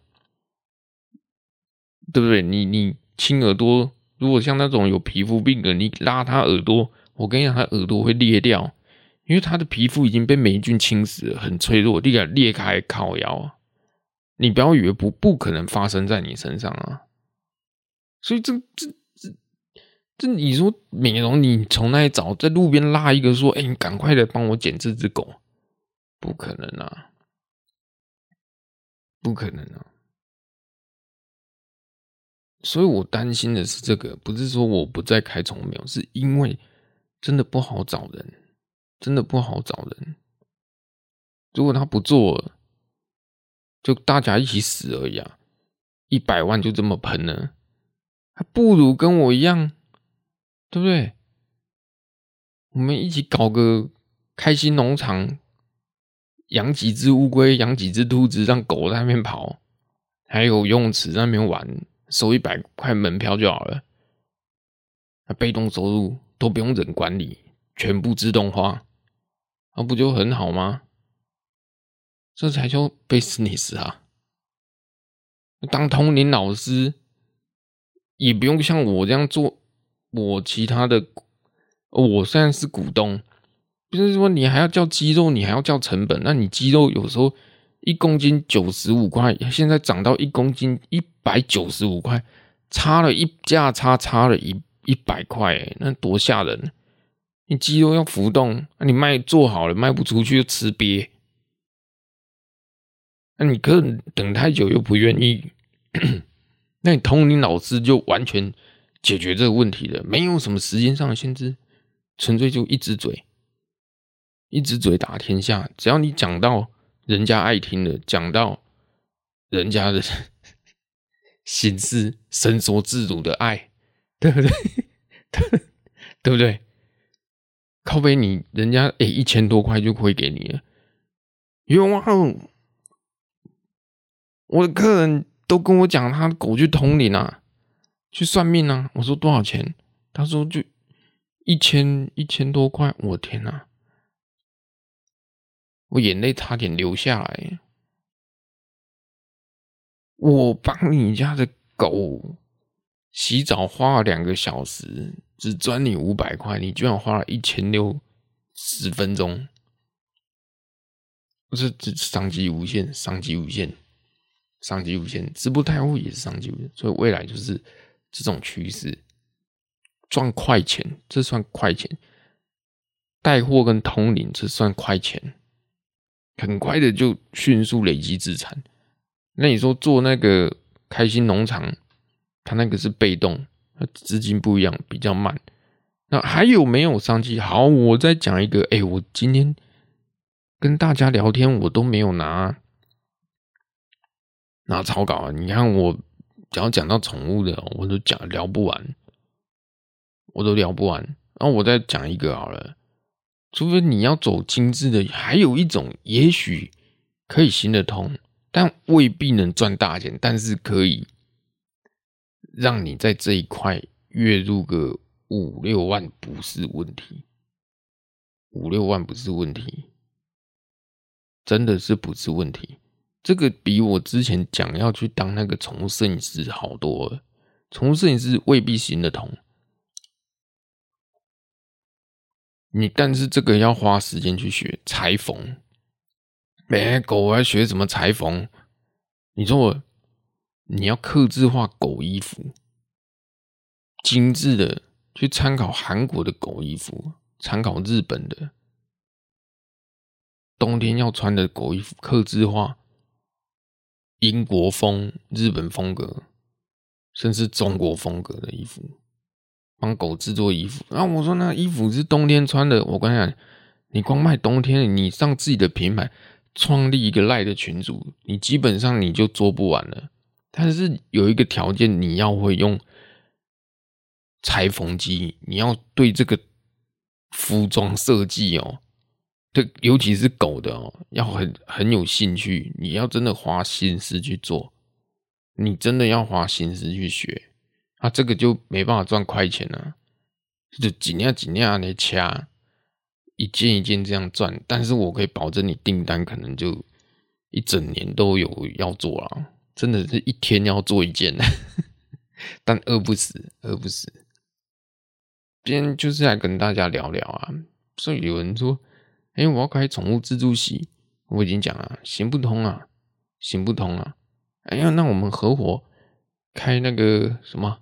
对不对？你你亲耳朵。如果像那种有皮肤病的，你拉他耳朵，我跟你讲，他耳朵会裂掉，因为他的皮肤已经被霉菌侵蚀，很脆弱，你给它裂开靠腰啊！你不要以为不不可能发生在你身上啊！所以这这这这，你说美容，你从那里找？在路边拉一个说：“哎，你赶快来帮我剪这只狗。”不可能啊！不可能啊！所以我担心的是这个，不是说我不再开宠物美容，是因为真的不好找人，真的不好找人。如果他不做了，就大家一起死而已啊！一百万就这么喷了，还不如跟我一样，对不对？我们一起搞个开心农场，养几只乌龟，养几只兔子，让狗在那边跑，还有游泳池在那边玩。收一百块门票就好了，那被动收入都不用人管理，全部自动化，那不就很好吗？这才叫 business 啊！当通灵老师也不用像我这样做，我其他的，我虽然是股东，不是说你还要叫肌肉，你还要叫成本，那你肌肉有时候。一公斤九十五块，现在涨到一公斤一百九十五块，差了一价差，差了一一百块，那多吓人！你肌肉要浮动，那你卖做好了卖不出去就吃瘪，那你可等太久又不愿意，那你通灵老师就完全解决这个问题的，没有什么时间上的限制，纯粹就一只嘴，一只嘴打天下。只要你讲到人家爱听的，讲到人家的 心思，伸缩自如的爱，对不对？对不对？靠北你人家诶一千多块就会给你了，冤枉！我的客人都跟我讲，他狗去通灵啊，去算命啊。我说多少钱？他说就一千一千多块。我天哪，我眼泪差点流下来。我帮你家的狗洗澡花了两个小时，只赚你五百块，你居然花了一千六十分钟，不是这商机无限，商机无限。商机无限，直播带货也是商机无限，所以未来就是这种趋势，赚快钱，这算快钱；带货跟通灵，这算快钱，很快的就迅速累积资产。那你说做那个开心农场，它那个是被动，它资金不一样，比较慢。那还有没有商机？好，我再讲一个。哎、我今天跟大家聊天，我都没有拿。拿草稿啊！你看我，只要讲到宠物的，我都讲聊不完，我都聊不完。然后我再讲一个好了，除非你要走精致的，还有一种也许可以行得通，但未必能赚大钱，但是可以让你在这一块月入个五六万不是问题，五六万不是问题，真的是不是问题。这个比我之前讲要去当那个宠物摄影师好多了。宠物摄影师未必行得通，你但是这个要花时间去学裁缝。没狗，我要学怎么裁缝？你说我，你要客制化狗衣服，精致的去参考韩国的狗衣服，参考日本的冬天要穿的狗衣服，刻字化。英国风、日本风格，甚至中国风格的衣服，帮狗制作衣服。然后我说，那衣服是冬天穿的。我跟你讲，你光卖冬天，你上自己的品牌，创立一个赖的群组，你基本上你就做不完了。但是有一个条件，你要会用裁缝机，你要对这个服装设计哦。对，尤其是狗的哦，要很很有兴趣。你要真的花心思去做，你真的要花心思去学，啊，这个就没办法赚快钱了，就尽量尽量的掐，一件一件这样赚。但是我可以保证，你订单可能就一整年都有要做了，真的是一天要做一件，但饿不死，饿不死。今天就是来跟大家聊聊啊，所以有人说。哎，我要开宠物自助洗，我已经讲了，行不通啊，行不通啊！哎呀，那我们合伙开那个什么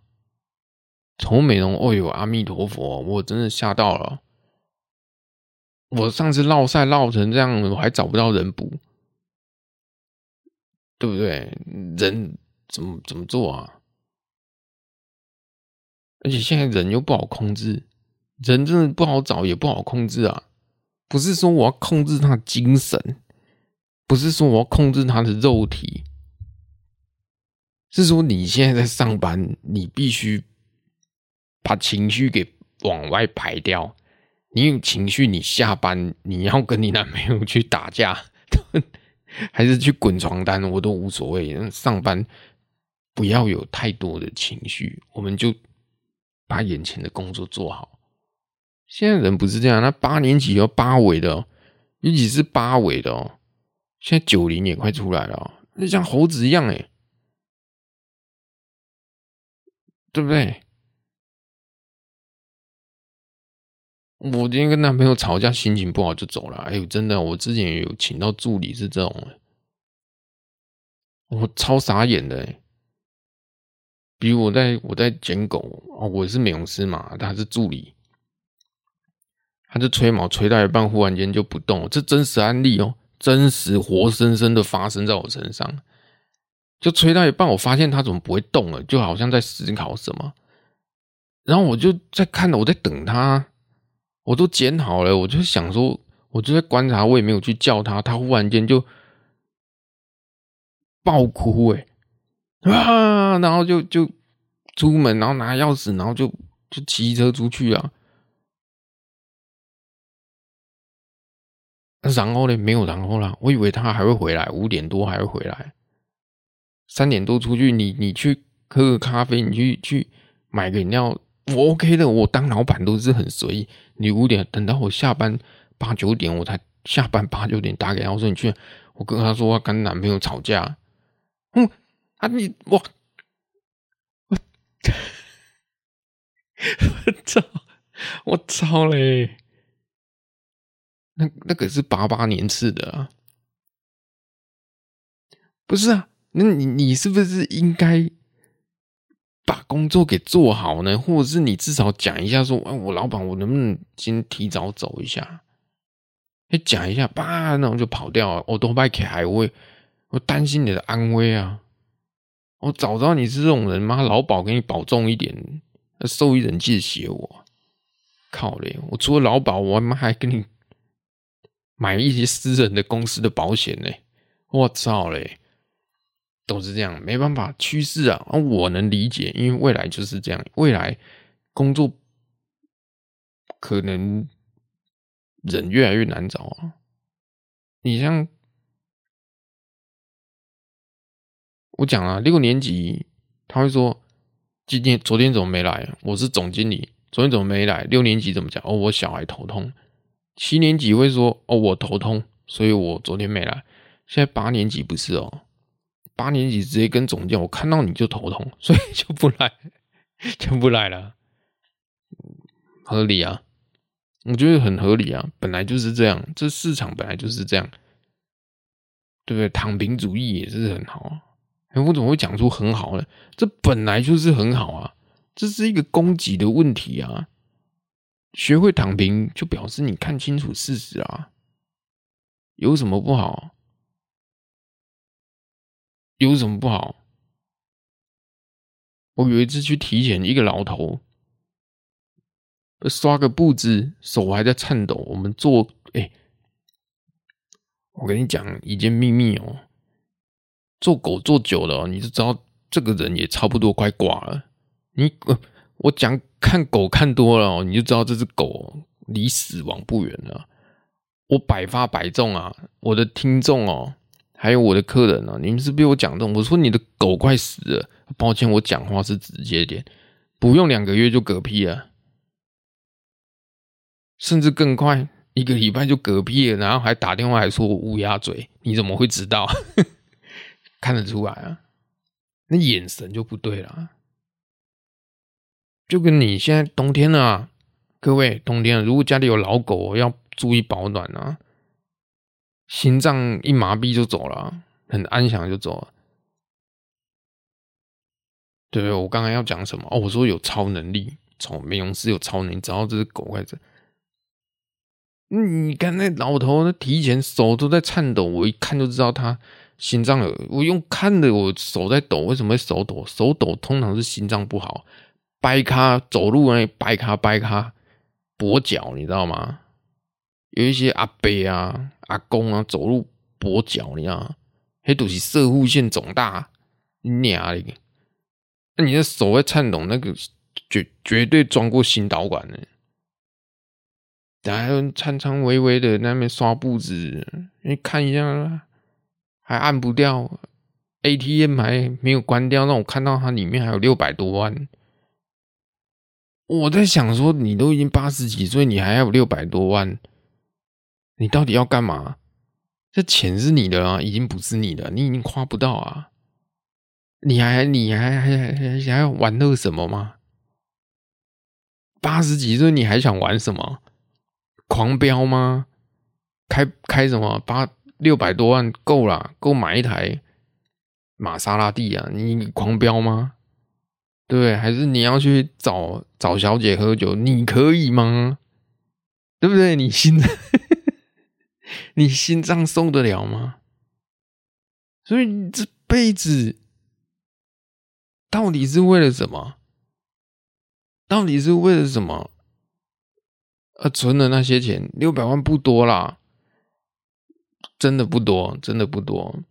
宠物美容？哦呦，阿弥陀佛，我真的吓到了！我上次落赛落成这样，我还找不到人补，对不对？人怎么怎么做啊？而且现在人又不好控制，人真的不好找，也不好控制啊。不是说我要控制他精神，不是说我要控制他的肉体，是说你现在在上班，你必须把情绪给往外排掉。你有情绪，你下班你要跟你男朋友去打架，还是去滚床单，我都无所谓。上班不要有太多的情绪，我们就把眼前的工作做好。现在人不是这样，那八年级要八尾的，尤其是八尾的哦。现在九零也快出来了，那像猴子一样哎，对不对？我今天跟男朋友吵架，心情不好就走了。哎呦，真的，我之前也有请到助理是这种，我超傻眼的。比如我在我在捡狗哦，我是美容师嘛，他是助理。他就吹毛吹到一半，忽然间就不动了。这真实案例哦，真实活生生的发生在我身上。就吹到一半，我发现他怎么不会动了，就好像在思考什么。然后我就在看，我在等他，我都剪好了，我就想说，我就在观察，我也没有去叫他，他忽然间就爆哭，哎啊，然后就就出门，然后拿钥匙，然后就就骑车出去啊。然后呢，没有然后了。我以为他还会回来，五点多还会回来，三点多出去，你你去喝个咖啡，你去去买个饮料，我 OK 的。我当老板都是很随意。你五点等到我下班八九点，我才下班八九点打给他，我说你去，我跟他说我跟男朋友吵架。嗯啊你我我我操我操嘞！那那个是八八年次的啊，不是啊？那你你是不是应该把工作给做好呢？或者是你至少讲一下说，哎，我老板，我能不能先提早走一下？哎，讲一下，叭，那我就跑掉。我都拜给海威，我担心你的安危啊！我早知道你是这种人，妈，劳保给你保重一点，受益人谢谢我。靠嘞！我除了劳保，我妈还给你。买一些私人的公司的保险呢，我操嘞，都是这样，没办法，趋势啊，我能理解，因为未来就是这样，未来工作可能人越来越难找啊。你像我讲啊，六年级他会说今天昨天怎么没来？我是总经理，昨天怎么没来？六年级怎么讲？哦，我小孩头痛。七年级会说：“哦，我头痛，所以我昨天没来。”现在八年级不是哦，八年级直接跟总监：“我看到你就头痛，所以就不来，就不来了。”合理啊，我觉得很合理啊，本来就是这样，这市场本来就是这样，对不对？躺平主义也是很好啊。哎，我怎么会讲出很好呢？这本来就是很好啊，这是一个供给的问题啊。学会躺平，就表示你看清楚事实啊，有什么不好？有什么不好？我有一次去体检，一个老头刷个步子，手还在颤抖。我们做，哎、我跟你讲一件秘密哦，做狗做久了，你就知道这个人也差不多快挂了。你，我讲。看狗看多了，你就知道这只狗离死亡不远了。我百发百中啊，我的听众哦，还有我的客人啊，你们是被我讲中。我说你的狗快死了，抱歉，我讲话是直接点，不用两个月就嗝屁了，甚至更快，一个礼拜就嗝屁了，然后还打电话还说我乌鸦嘴，你怎么会知道？看得出来啊，那眼神就不对了。就跟你现在冬天了啊，各位冬天，如果家里有老狗，要注意保暖啊。心脏一麻痹就走了，很安详就走了。对不对？我刚刚要讲什么？哦，我说有超能力，从美容师有超能力，找到这只狗在这。你看那老头，那提前手都在颤抖，我一看就知道他心脏有。我用看的，我手在抖，为什么会手抖？手抖通常是心脏不好。掰咖走路那掰咖掰咖跛脚，你知道吗？有一些阿伯啊、阿公啊走路跛脚，你知道吗？那都是摄护腺肿大，你娘的！那你的手会颤抖，那个绝绝对装过心导管的。然后颤颤巍巍的那边刷步子，你看一下，还按不掉，ATM 还没有关掉，让我看到它里面还有六百多万。我在想说，你都已经八十几岁，你还有六百多万，你到底要干嘛？这钱是你的啊，已经不是你的，你已经花不到啊！你还你还还还还想要玩乐什么吗？八十几岁你还想玩什么？狂飙吗？开开什么？八六百多万够了，够买一台玛莎拉蒂啊！你狂飙吗？对，还是你要去找找小姐喝酒？你可以吗？对不对？你心脏，你心脏受得了吗？所以你这辈子到底是为了什么？到底是为了什么？呃，存的那些钱六百万不多啦，真的不多，真的不多。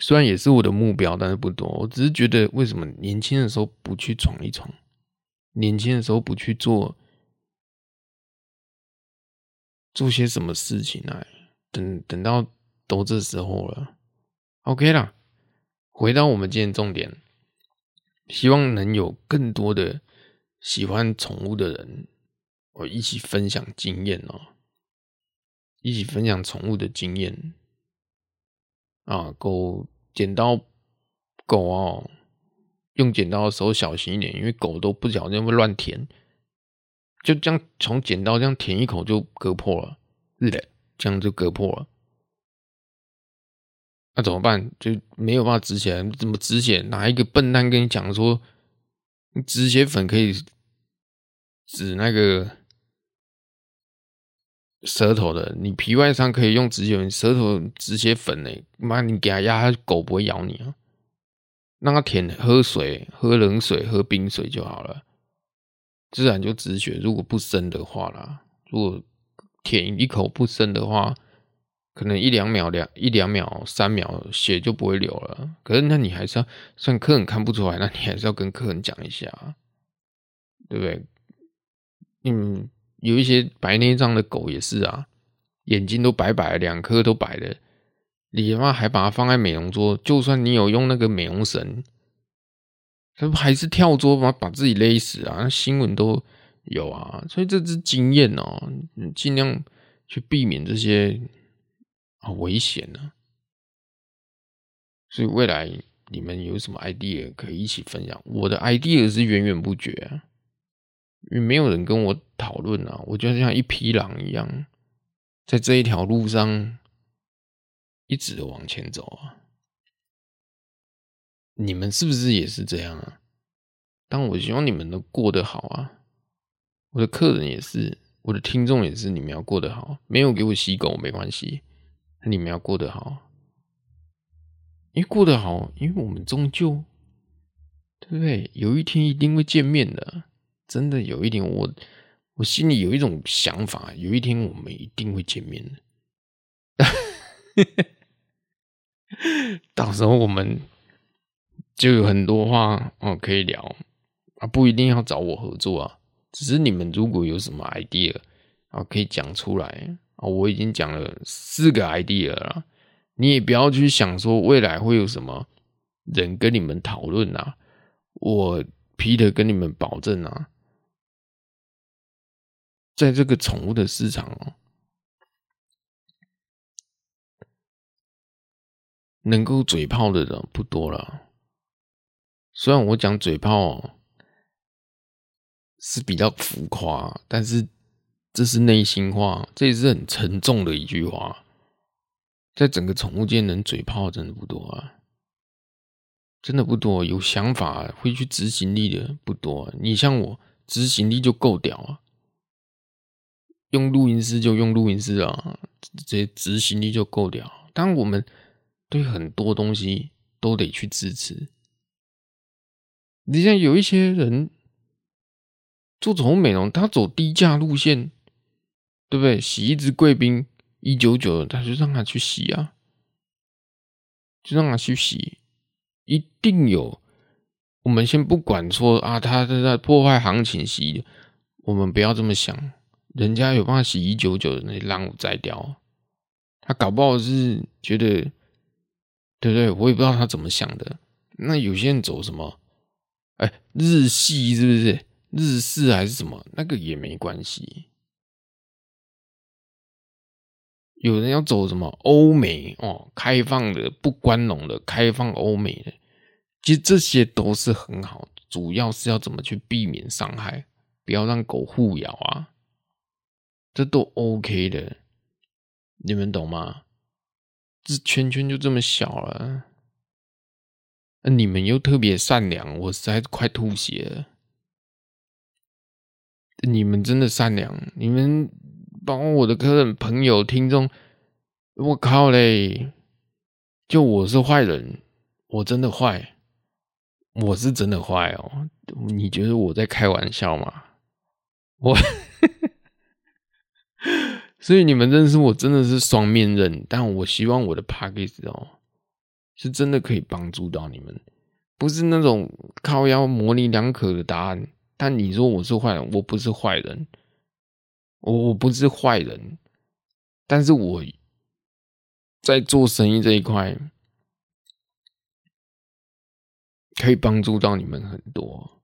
虽然也是我的目标，但是不多。我只是觉得，为什么年轻的时候不去闯一闯？年轻的时候不去做做些什么事情来？等等到都这时候了，OK 啦。回到我们今天重点，希望能有更多的喜欢宠物的人。我一起分享经验哦，一起分享宠物的经验啊！狗剪刀狗哦，用剪刀的时候小心一点，因为狗都不小心会乱舔，就这样从剪刀这样舔一口就割破了，是的，这样就割破了。那怎么办？就没有办法止血，怎么止血？哪一个笨蛋跟你讲说，止血粉可以止那个？舌头的，你皮外伤可以用止血粉，舌头止血粉呢？妈，你给它压，它狗不会咬你啊。让它舔，喝水，喝冷水，喝冰水就好了，自然就止血。如果不深的话啦，如果舔一口不深的话，可能一两秒、两一两秒、三秒，血就不会流了。可是那你还是要，虽然客人看不出来，那你还是要跟客人讲一下，对不对？嗯。有一些白内障的狗也是啊，眼睛都白白，两颗都白的，你他妈还把它放在美容桌，就算你有用那个美容绳，它不还是跳桌把把自己勒死啊？那新闻都有啊，所以这是经验哦，尽量去避免这些啊危险呢。所以未来你们有什么 idea 可以一起分享？我的 idea 是源源不绝啊。因为没有人跟我讨论啊，我就像一匹狼一样，在这一条路上一直的往前走啊。你们是不是也是这样啊？但我希望你们能过得好啊。我的客人也是，我的听众也是，你们要过得好。没有给我洗狗没关系，你们要过得好。因为过得好，因为我们终究，对不对？有一天一定会见面的。真的有一点，我我心里有一种想法，有一天我们一定会见面的。到时候我们就有很多话哦可以聊啊，不一定要找我合作啊，只是你们如果有什么 idea 啊，可以讲出来啊。我已经讲了四个 idea 了，你也不要去想说未来会有什么人跟你们讨论啊。我 Peter 跟你们保证啊。在这个宠物的市场哦，能够嘴炮的人不多了。虽然我讲嘴炮是比较浮夸，但是这是内心话，这也是很沉重的一句话。在整个宠物界，能嘴炮真的不多啊，真的不多。有想法会去执行力的不多。你像我，执行力就够屌啊。用录音师就用录音师啊，这执行力就够屌。当然，我们对很多东西都得去支持。你像有一些人做宠物美容，他走低价路线，对不对？洗一只贵宾一九九，他就让他去洗啊，就让他去洗，一定有。我们先不管说啊，他是在破坏行情洗，我们不要这么想。人家有办法洗一九九的那让我摘掉，他搞不好是觉得，对不对？我也不知道他怎么想的。那有些人走什么，哎，日系是不是？日式还是什么？那个也没关系。有人要走什么欧美哦，开放的、不关笼的、开放欧美的，其实这些都是很好，主要是要怎么去避免伤害，不要让狗互咬啊。这都 OK 的，你们懂吗？这圈圈就这么小了，那你们又特别善良，我实在快吐血了。你们真的善良，你们帮我的客人、朋友、听众，我靠嘞！就我是坏人，我真的坏，我是真的坏哦。你觉得我在开玩笑吗？我，所以你们认识我真的是双面刃，但我希望我的 Podcast 哦，是真的可以帮助到你们，不是那种靠腰模棱两可的答案。但你说我是坏人，我不是坏人，我我不是坏人，但是我在做生意这一块可以帮助到你们很多，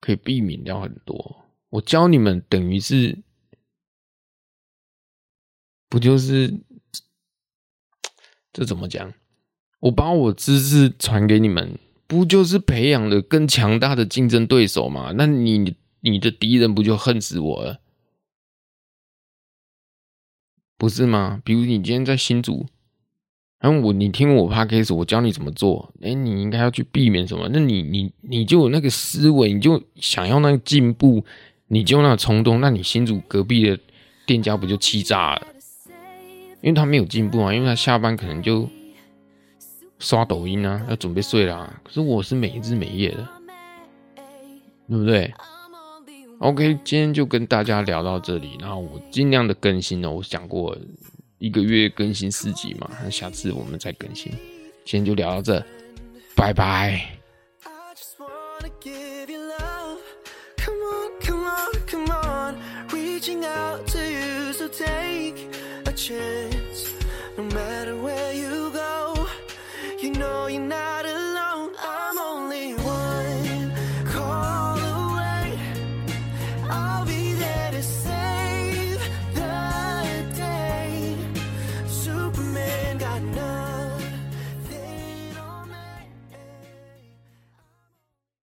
可以避免掉很多。我教你们等于是，不就是这怎么讲？我把我知识传给你们。不就是培养了更强大的竞争对手吗？那你你的敌人不就恨死我了？不是吗？比如你今天在新组，然后我你听我 podcast，我教你怎么做，哎，你应该要去避免什么？那你你你就有那个思维，你就想要那个进步，你就那冲动，那你新组隔壁的店家不就气炸了？因为他没有进步啊，因为他下班可能就。刷抖音啊，要准备睡了啊。可是我是没日没夜的，对不对？OK，今天就跟大家聊到这里，然后我尽量的更新哦。我想过一个月更新四集嘛，那下次我们再更新。今天就聊到这，拜拜。know you're not